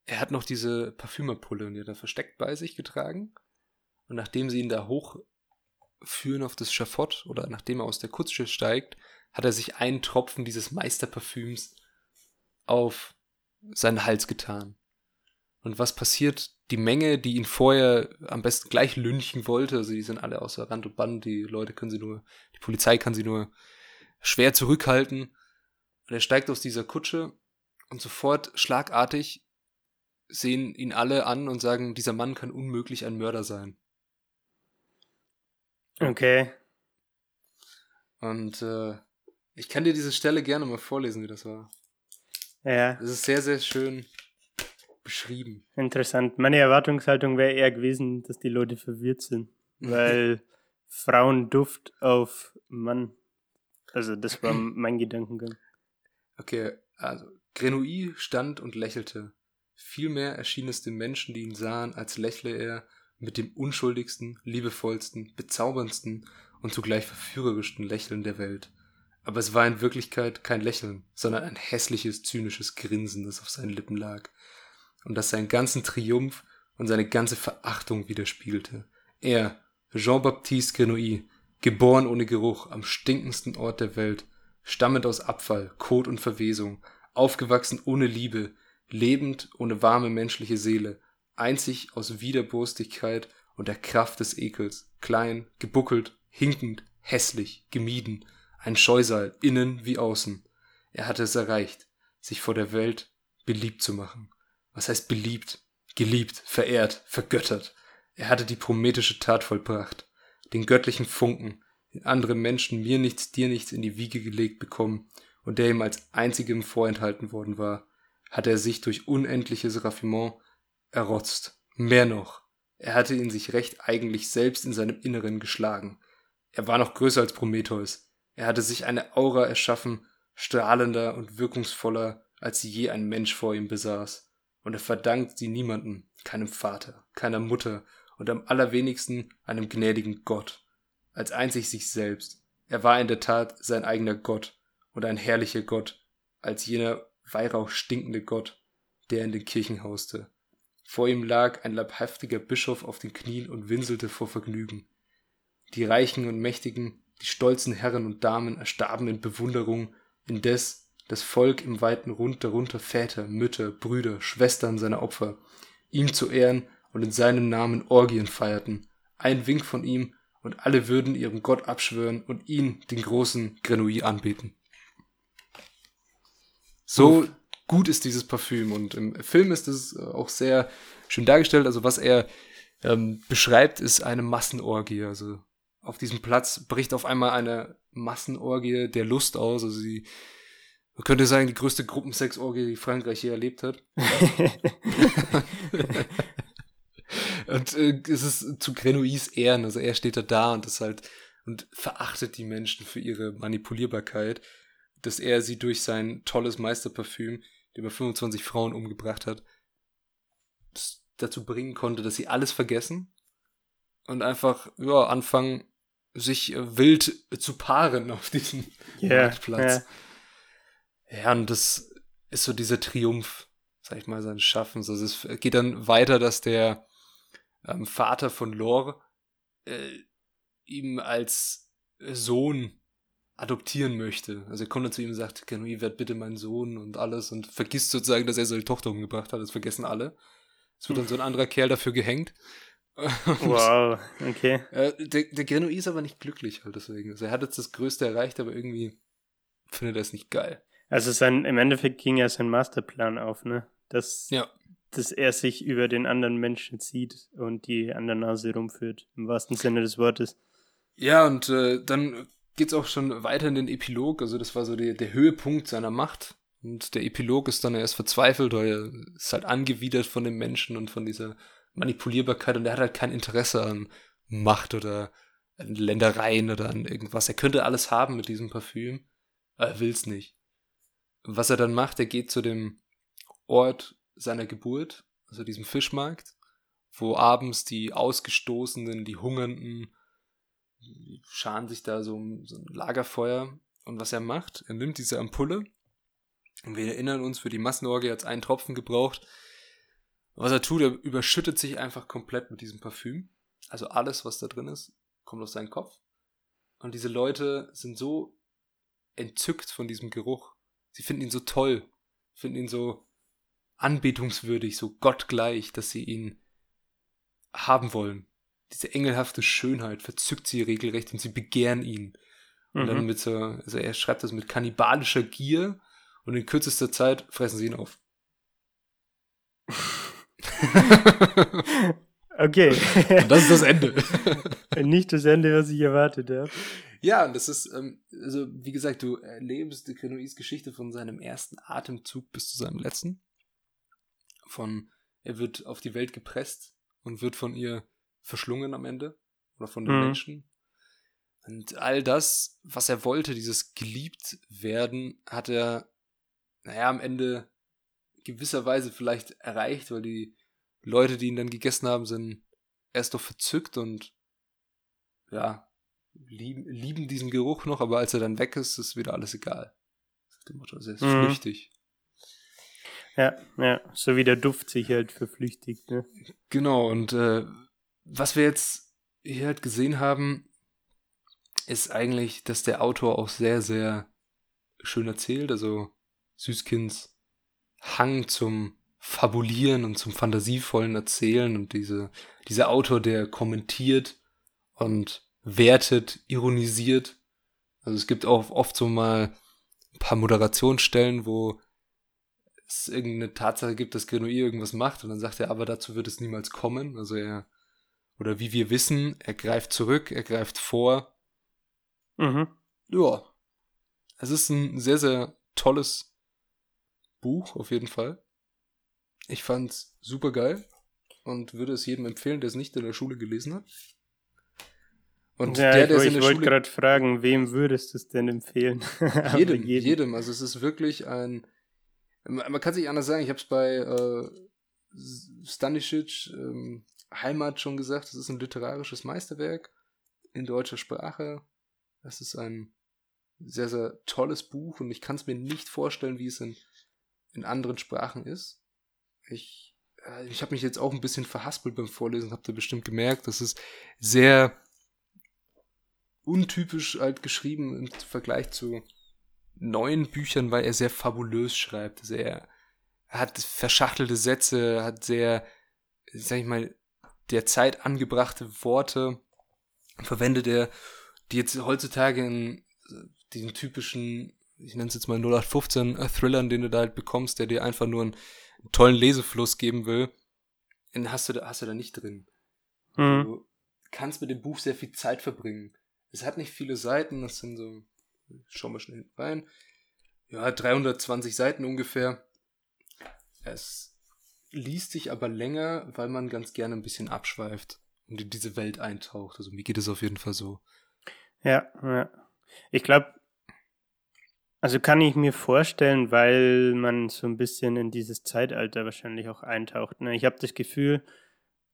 B: er hat noch diese Parfümerpulle und die hat er versteckt bei sich getragen. Und nachdem sie ihn da hochführen auf das Schafott oder nachdem er aus der Kutsche steigt, hat er sich einen Tropfen dieses Meisterparfüms auf seinen Hals getan. Und was passiert? Die Menge, die ihn vorher am besten gleich lynchen wollte, also die sind alle außer Rand und Band, die Leute können sie nur, die Polizei kann sie nur schwer zurückhalten. Und er steigt aus dieser Kutsche und sofort schlagartig sehen ihn alle an und sagen, dieser Mann kann unmöglich ein Mörder sein.
A: Okay.
B: Und äh, ich kann dir diese Stelle gerne mal vorlesen, wie das war.
A: Ja.
B: Das ist sehr, sehr schön beschrieben.
A: Interessant. Meine Erwartungshaltung wäre eher gewesen, dass die Leute verwirrt sind, weil Frauenduft auf Mann. Also das war mein Gedankengang.
B: Okay, also Grenouille stand und lächelte. Vielmehr erschien es den Menschen, die ihn sahen, als lächle er mit dem unschuldigsten, liebevollsten, bezauberndsten und zugleich verführerischsten Lächeln der Welt. Aber es war in Wirklichkeit kein Lächeln, sondern ein hässliches, zynisches Grinsen, das auf seinen Lippen lag, und das seinen ganzen Triumph und seine ganze Verachtung widerspiegelte. Er, Jean-Baptiste Grenouille, geboren ohne Geruch, am stinkendsten Ort der Welt, stammend aus Abfall, Kot und Verwesung, aufgewachsen ohne Liebe, lebend ohne warme menschliche Seele, einzig aus Widerborstigkeit und der Kraft des Ekels, klein, gebuckelt, hinkend, hässlich, gemieden, ein Scheusal, innen wie außen. Er hatte es erreicht, sich vor der Welt beliebt zu machen. Was heißt beliebt? Geliebt, verehrt, vergöttert. Er hatte die prometheische Tat vollbracht, den göttlichen Funken, den andere Menschen mir nichts, dir nichts in die Wiege gelegt bekommen und der ihm als einzigem vorenthalten worden war, hatte er sich durch unendliches Raffinement errotzt. Mehr noch, er hatte ihn sich recht eigentlich selbst in seinem Inneren geschlagen. Er war noch größer als Prometheus. Er hatte sich eine Aura erschaffen, strahlender und wirkungsvoller, als sie je ein Mensch vor ihm besaß. Und er verdankt sie niemandem, keinem Vater, keiner Mutter und am allerwenigsten einem gnädigen Gott, als einzig sich selbst. Er war in der Tat sein eigener Gott und ein herrlicher Gott, als jener Weihrauch stinkende Gott, der in den Kirchen hauste. Vor ihm lag ein leibhaftiger Bischof auf den Knien und winselte vor Vergnügen. Die Reichen und Mächtigen, die stolzen Herren und Damen erstarben in Bewunderung, indes das Volk im weiten Rund darunter Väter, Mütter, Brüder, Schwestern seiner Opfer, ihm zu Ehren und in seinem Namen Orgien feierten. Ein Wink von ihm, und alle würden ihrem Gott abschwören und ihn, den großen Grenouille, anbeten. So Uff gut ist dieses Parfüm. Und im Film ist es äh, auch sehr schön dargestellt. Also was er ähm, beschreibt, ist eine Massenorgie. Also auf diesem Platz bricht auf einmal eine Massenorgie der Lust aus. Also sie man könnte sagen, die größte Gruppensexorgie, die Frankreich je erlebt hat. und äh, es ist zu Grenouilles Ehren. Also er steht da da und ist halt und verachtet die Menschen für ihre Manipulierbarkeit, dass er sie durch sein tolles Meisterparfüm der über 25 Frauen umgebracht hat, dazu bringen konnte, dass sie alles vergessen und einfach ja, anfangen, sich äh, wild zu paaren auf diesem yeah, Marktplatz. Yeah. Ja, und das ist so dieser Triumph, sag ich mal, seines Schaffens. Also es geht dann weiter, dass der ähm, Vater von Lore äh, ihm als Sohn adoptieren möchte. Also er kommt dann zu ihm und sagt, Kenui, werd bitte mein Sohn und alles und vergisst sozusagen, dass er seine Tochter umgebracht hat. Das vergessen alle. Es wird dann so ein anderer Kerl dafür gehängt.
A: wow, okay.
B: Äh, der, der Grenouille ist aber nicht glücklich halt deswegen. Also er hat jetzt das Größte erreicht, aber irgendwie findet er es nicht geil.
A: Also sein, im Endeffekt ging ja sein Masterplan auf, ne? Dass,
B: ja.
A: dass er sich über den anderen Menschen zieht und die an der Nase rumführt, im wahrsten Sinne des Wortes.
B: Ja, und äh, dann geht es auch schon weiter in den Epilog. Also das war so der, der Höhepunkt seiner Macht. Und der Epilog ist dann erst verzweifelt, weil er ist halt angewidert von den Menschen und von dieser Manipulierbarkeit und er hat halt kein Interesse an Macht oder an Ländereien oder an irgendwas. Er könnte alles haben mit diesem Parfüm, aber er will's nicht. Was er dann macht, er geht zu dem Ort seiner Geburt, also diesem Fischmarkt, wo abends die Ausgestoßenen, die Hungernden, scharen sich da so so ein Lagerfeuer. Und was er macht, er nimmt diese Ampulle. Und wir erinnern uns, für die Massenorgie hat es einen Tropfen gebraucht. was er tut, er überschüttet sich einfach komplett mit diesem Parfüm. Also alles, was da drin ist, kommt auf seinen Kopf. Und diese Leute sind so entzückt von diesem Geruch. Sie finden ihn so toll, finden ihn so anbetungswürdig, so gottgleich, dass sie ihn haben wollen. Diese engelhafte Schönheit verzückt sie regelrecht und sie begehren ihn. Und mhm. dann mit so, also er schreibt das mit kannibalischer Gier und in kürzester Zeit fressen sie ihn auf.
A: okay.
B: und das ist das Ende.
A: Nicht das Ende, was ich erwartet habe.
B: Ja, und das ist, ähm, also wie gesagt, du erlebst die Krenois Geschichte von seinem ersten Atemzug bis zu seinem letzten. Von, er wird auf die Welt gepresst und wird von ihr verschlungen am Ende. Oder von den mhm. Menschen. Und all das, was er wollte, dieses geliebt werden, hat er, naja, am Ende gewisserweise vielleicht erreicht, weil die Leute, die ihn dann gegessen haben, sind erst doch verzückt und ja, lieben, lieben diesen Geruch noch, aber als er dann weg ist, ist wieder alles egal. Also er ist mhm. flüchtig.
A: Ja, ja, so wie der Duft sich halt verflüchtigt, ne?
B: Genau, und äh, was wir jetzt hier halt gesehen haben, ist eigentlich, dass der Autor auch sehr, sehr schön erzählt. Also Süßkinds Hang zum Fabulieren und zum fantasievollen Erzählen und diese, dieser Autor, der kommentiert und wertet, ironisiert. Also es gibt auch oft so mal ein paar Moderationsstellen, wo es irgendeine Tatsache gibt, dass Grenouille irgendwas macht und dann sagt er, aber dazu wird es niemals kommen. Also er, oder wie wir wissen, er greift zurück, er greift vor. Mhm. Ja. Es ist ein sehr, sehr tolles Buch, auf jeden Fall. Ich fand's super geil und würde es jedem empfehlen, der es nicht in der Schule gelesen hat.
A: Und ja, der, der ich, ich wollte gerade fragen, wem würdest du es denn empfehlen?
B: jedem, jedem, jedem. Also es ist wirklich ein. Man kann sich anders sagen. Ich habe es bei äh, Stanisic ähm, Heimat schon gesagt. Es ist ein literarisches Meisterwerk in deutscher Sprache. Es ist ein sehr, sehr tolles Buch und ich kann es mir nicht vorstellen, wie es in, in anderen Sprachen ist. Ich, äh, ich habe mich jetzt auch ein bisschen verhaspelt beim Vorlesen, habt ihr bestimmt gemerkt. Das ist sehr untypisch halt geschrieben im Vergleich zu neuen Büchern, weil er sehr fabulös schreibt. Sehr, er hat verschachtelte Sätze, hat sehr, sag ich mal, der Zeit angebrachte Worte verwendet er, die jetzt heutzutage in diesen typischen, ich nenne es jetzt mal 0815 Thrillern, den du da halt bekommst, der dir einfach nur einen, einen tollen Lesefluss geben will, den hast du da, hast du da nicht drin. Mhm. Du kannst mit dem Buch sehr viel Zeit verbringen. Es hat nicht viele Seiten, das sind so, schauen wir schnell hinten rein, ja, 320 Seiten ungefähr. Es liest sich aber länger, weil man ganz gerne ein bisschen abschweift und in diese Welt eintaucht. Also mir geht es auf jeden Fall so.
A: Ja, ja. Ich glaube, also kann ich mir vorstellen, weil man so ein bisschen in dieses Zeitalter wahrscheinlich auch eintaucht. Ne? Ich habe das Gefühl,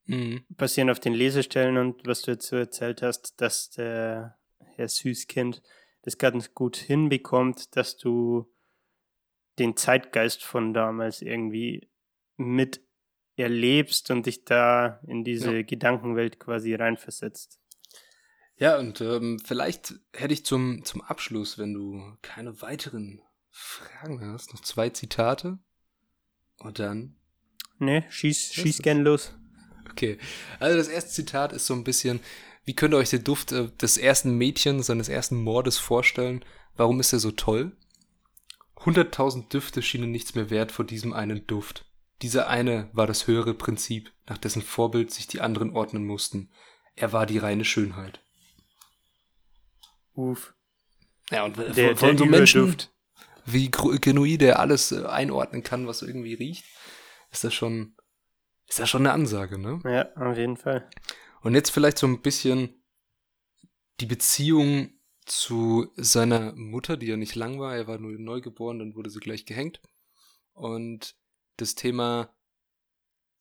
A: Mhm. Basierend auf den Lesestellen und was du jetzt so erzählt hast, dass der Herr Süßkind das ganz gut hinbekommt, dass du den Zeitgeist von damals irgendwie mit erlebst und dich da in diese ja. Gedankenwelt quasi reinversetzt.
B: Ja, und ähm, vielleicht hätte ich zum, zum Abschluss, wenn du keine weiteren Fragen hast, noch zwei Zitate. Und dann.
A: Ne, schieß, schieß gern los.
B: Okay, also das erste Zitat ist so ein bisschen, wie könnt ihr euch den Duft äh, des ersten Mädchens, seines ersten Mordes vorstellen? Warum ist er so toll? Hunderttausend Düfte schienen nichts mehr wert vor diesem einen Duft. Dieser eine war das höhere Prinzip, nach dessen Vorbild sich die anderen ordnen mussten. Er war die reine Schönheit.
A: Uff.
B: Ja, und der, von, der so Menschen wie Genui, der alles äh, einordnen kann, was irgendwie riecht, ist das schon ist ja schon eine Ansage, ne?
A: Ja, auf jeden Fall.
B: Und jetzt vielleicht so ein bisschen die Beziehung zu seiner Mutter, die ja nicht lang war. Er war nur neugeboren, dann wurde sie gleich gehängt. Und das Thema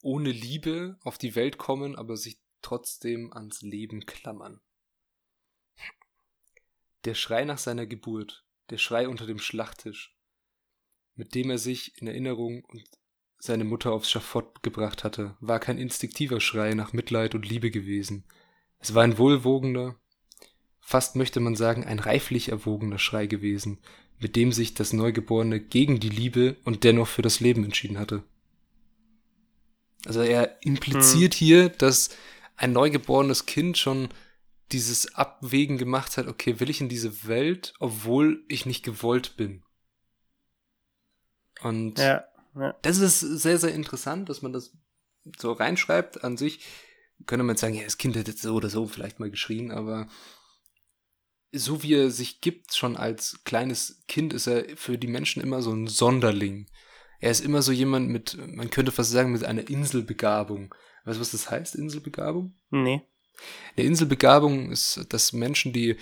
B: ohne Liebe auf die Welt kommen, aber sich trotzdem ans Leben klammern. Der Schrei nach seiner Geburt, der Schrei unter dem Schlachttisch, mit dem er sich in Erinnerung und seine Mutter aufs Schafott gebracht hatte, war kein instinktiver Schrei nach Mitleid und Liebe gewesen. Es war ein wohlwogender, fast möchte man sagen ein reiflich erwogener Schrei gewesen, mit dem sich das Neugeborene gegen die Liebe und dennoch für das Leben entschieden hatte. Also er impliziert hm. hier, dass ein neugeborenes Kind schon dieses Abwägen gemacht hat, okay, will ich in diese Welt, obwohl ich nicht gewollt bin? Und ja, ja. das ist sehr, sehr interessant, dass man das so reinschreibt. An sich könnte man sagen, ja, das Kind hätte so oder so vielleicht mal geschrien, aber so wie er sich gibt, schon als kleines Kind, ist er für die Menschen immer so ein Sonderling. Er ist immer so jemand mit, man könnte fast sagen, mit einer Inselbegabung. Weißt du, was das heißt, Inselbegabung?
A: Nee.
B: Eine Inselbegabung ist, dass Menschen, die,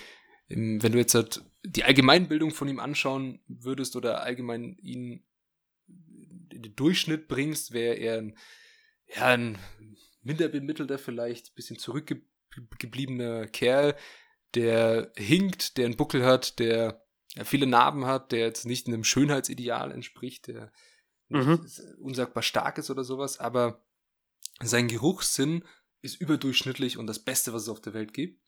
B: wenn du jetzt halt die Allgemeinbildung von ihm anschauen würdest oder allgemein ihn in den Durchschnitt bringst, wäre er ein, ja, ein minder bemittelter, vielleicht ein bisschen zurückgebliebener Kerl, der hinkt, der einen Buckel hat, der viele Narben hat, der jetzt nicht einem Schönheitsideal entspricht, der mhm. unsagbar stark ist oder sowas, aber sein Geruchssinn ist überdurchschnittlich und das Beste, was es auf der Welt gibt.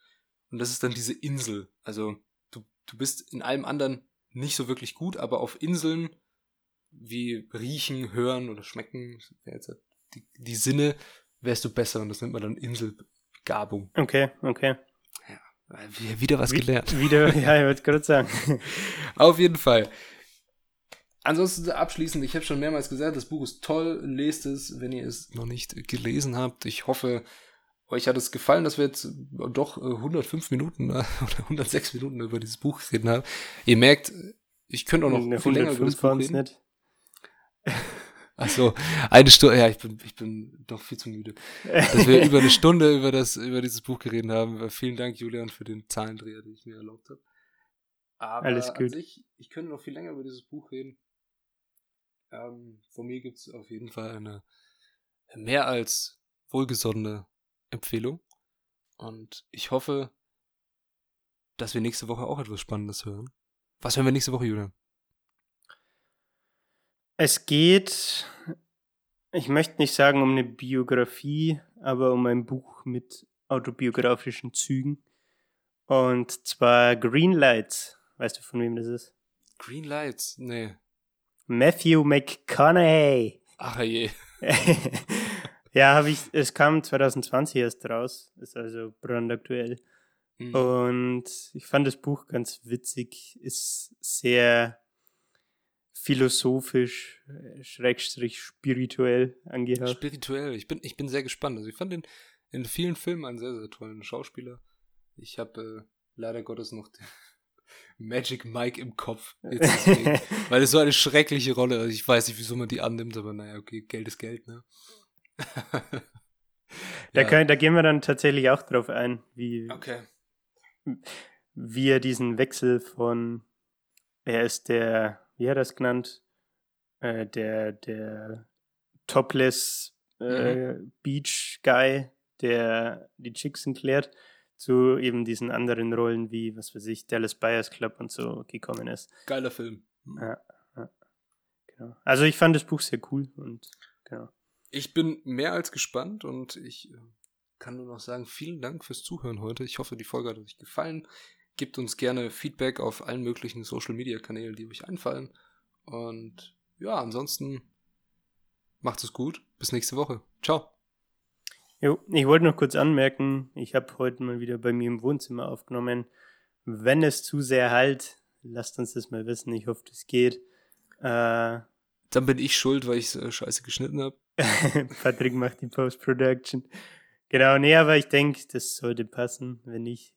B: Und das ist dann diese Insel. Also du, du bist in allem anderen nicht so wirklich gut, aber auf Inseln wie riechen, hören oder schmecken, die, die Sinne, wärst du besser und das nennt man dann Inselbegabung.
A: Okay, okay.
B: Ja, wieder was gelernt.
A: Wieder, ja, ich wollte gerade sagen.
B: Auf jeden Fall. Ansonsten abschließend, ich habe schon mehrmals gesagt, das Buch ist toll, lest es, wenn ihr es noch nicht gelesen habt. Ich hoffe, euch hat es gefallen, dass wir jetzt doch 105 Minuten oder 106 Minuten über dieses Buch reden haben. Ihr merkt, ich könnte auch noch
A: viel länger über das Buch reden. Nicht.
B: Achso, eine Stunde, ja, ich bin, ich bin doch viel zu müde. Dass wir über eine Stunde über das, über dieses Buch geredet haben. Vielen Dank, Julian, für den Zahlendreher, den ich mir erlaubt habe. Aber Alles gut. Sich, ich könnte noch viel länger über dieses Buch reden. Ähm, von mir gibt es auf jeden Fall eine mehr als wohlgesonnene Empfehlung. Und ich hoffe, dass wir nächste Woche auch etwas Spannendes hören. Was hören wir nächste Woche, Julian?
A: Es geht, ich möchte nicht sagen um eine Biografie, aber um ein Buch mit autobiografischen Zügen. Und zwar Green Lights. Weißt du, von wem das ist?
B: Green Lights? Nee.
A: Matthew McConaughey.
B: Ach je.
A: ja, habe ich, es kam 2020 erst raus, ist also brandaktuell. Mhm. Und ich fand das Buch ganz witzig, ist sehr philosophisch, äh, schrägstrich spirituell angehört.
B: Spirituell, ich bin, ich bin sehr gespannt. Also ich fand den in vielen Filmen einen sehr, sehr tollen Schauspieler. Ich habe äh, leider Gottes noch den Magic Mike im Kopf. Deswegen, weil es so eine schreckliche Rolle ist. Ich weiß nicht, wieso man die annimmt, aber naja, okay, Geld ist Geld, ne?
A: Da, ja. können, da gehen wir dann tatsächlich auch drauf ein, wie,
B: okay.
A: wie er diesen Wechsel von, er ist der wie hat er das genannt? Äh, der, der Topless äh, mhm. Beach Guy, der die Chicks klärt, zu eben diesen anderen Rollen wie, was weiß ich, Dallas Buyers Club und so gekommen ist.
B: Geiler Film.
A: Ja, ja, genau. Also ich fand das Buch sehr cool und genau.
B: Ich bin mehr als gespannt und ich äh, kann nur noch sagen, vielen Dank fürs Zuhören heute. Ich hoffe, die Folge hat euch gefallen. Gebt uns gerne Feedback auf allen möglichen Social Media Kanälen, die euch einfallen. Und ja, ansonsten macht es gut. Bis nächste Woche. Ciao.
A: Jo, ich wollte noch kurz anmerken, ich habe heute mal wieder bei mir im Wohnzimmer aufgenommen. Wenn es zu sehr halt, lasst uns das mal wissen. Ich hoffe, das geht. Äh,
B: Dann bin ich schuld, weil ich äh, scheiße geschnitten habe.
A: Patrick macht die Post-Production. Genau, nee, aber ich denke, das sollte passen. Wenn nicht,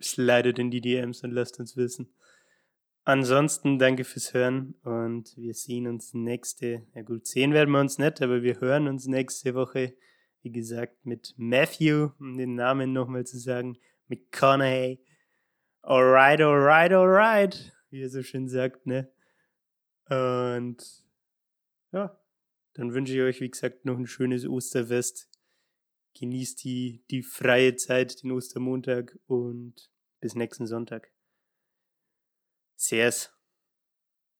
A: slidet in die DMs und lasst uns wissen. Ansonsten danke fürs Hören und wir sehen uns nächste, ja gut, sehen werden wir uns nicht, aber wir hören uns nächste Woche, wie gesagt, mit Matthew, um den Namen nochmal zu sagen, mit Coney. Alright, alright, alright, wie er so schön sagt, ne? Und ja, dann wünsche ich euch, wie gesagt, noch ein schönes Osterfest genießt die, die freie Zeit, den Ostermontag und bis nächsten Sonntag. Servus.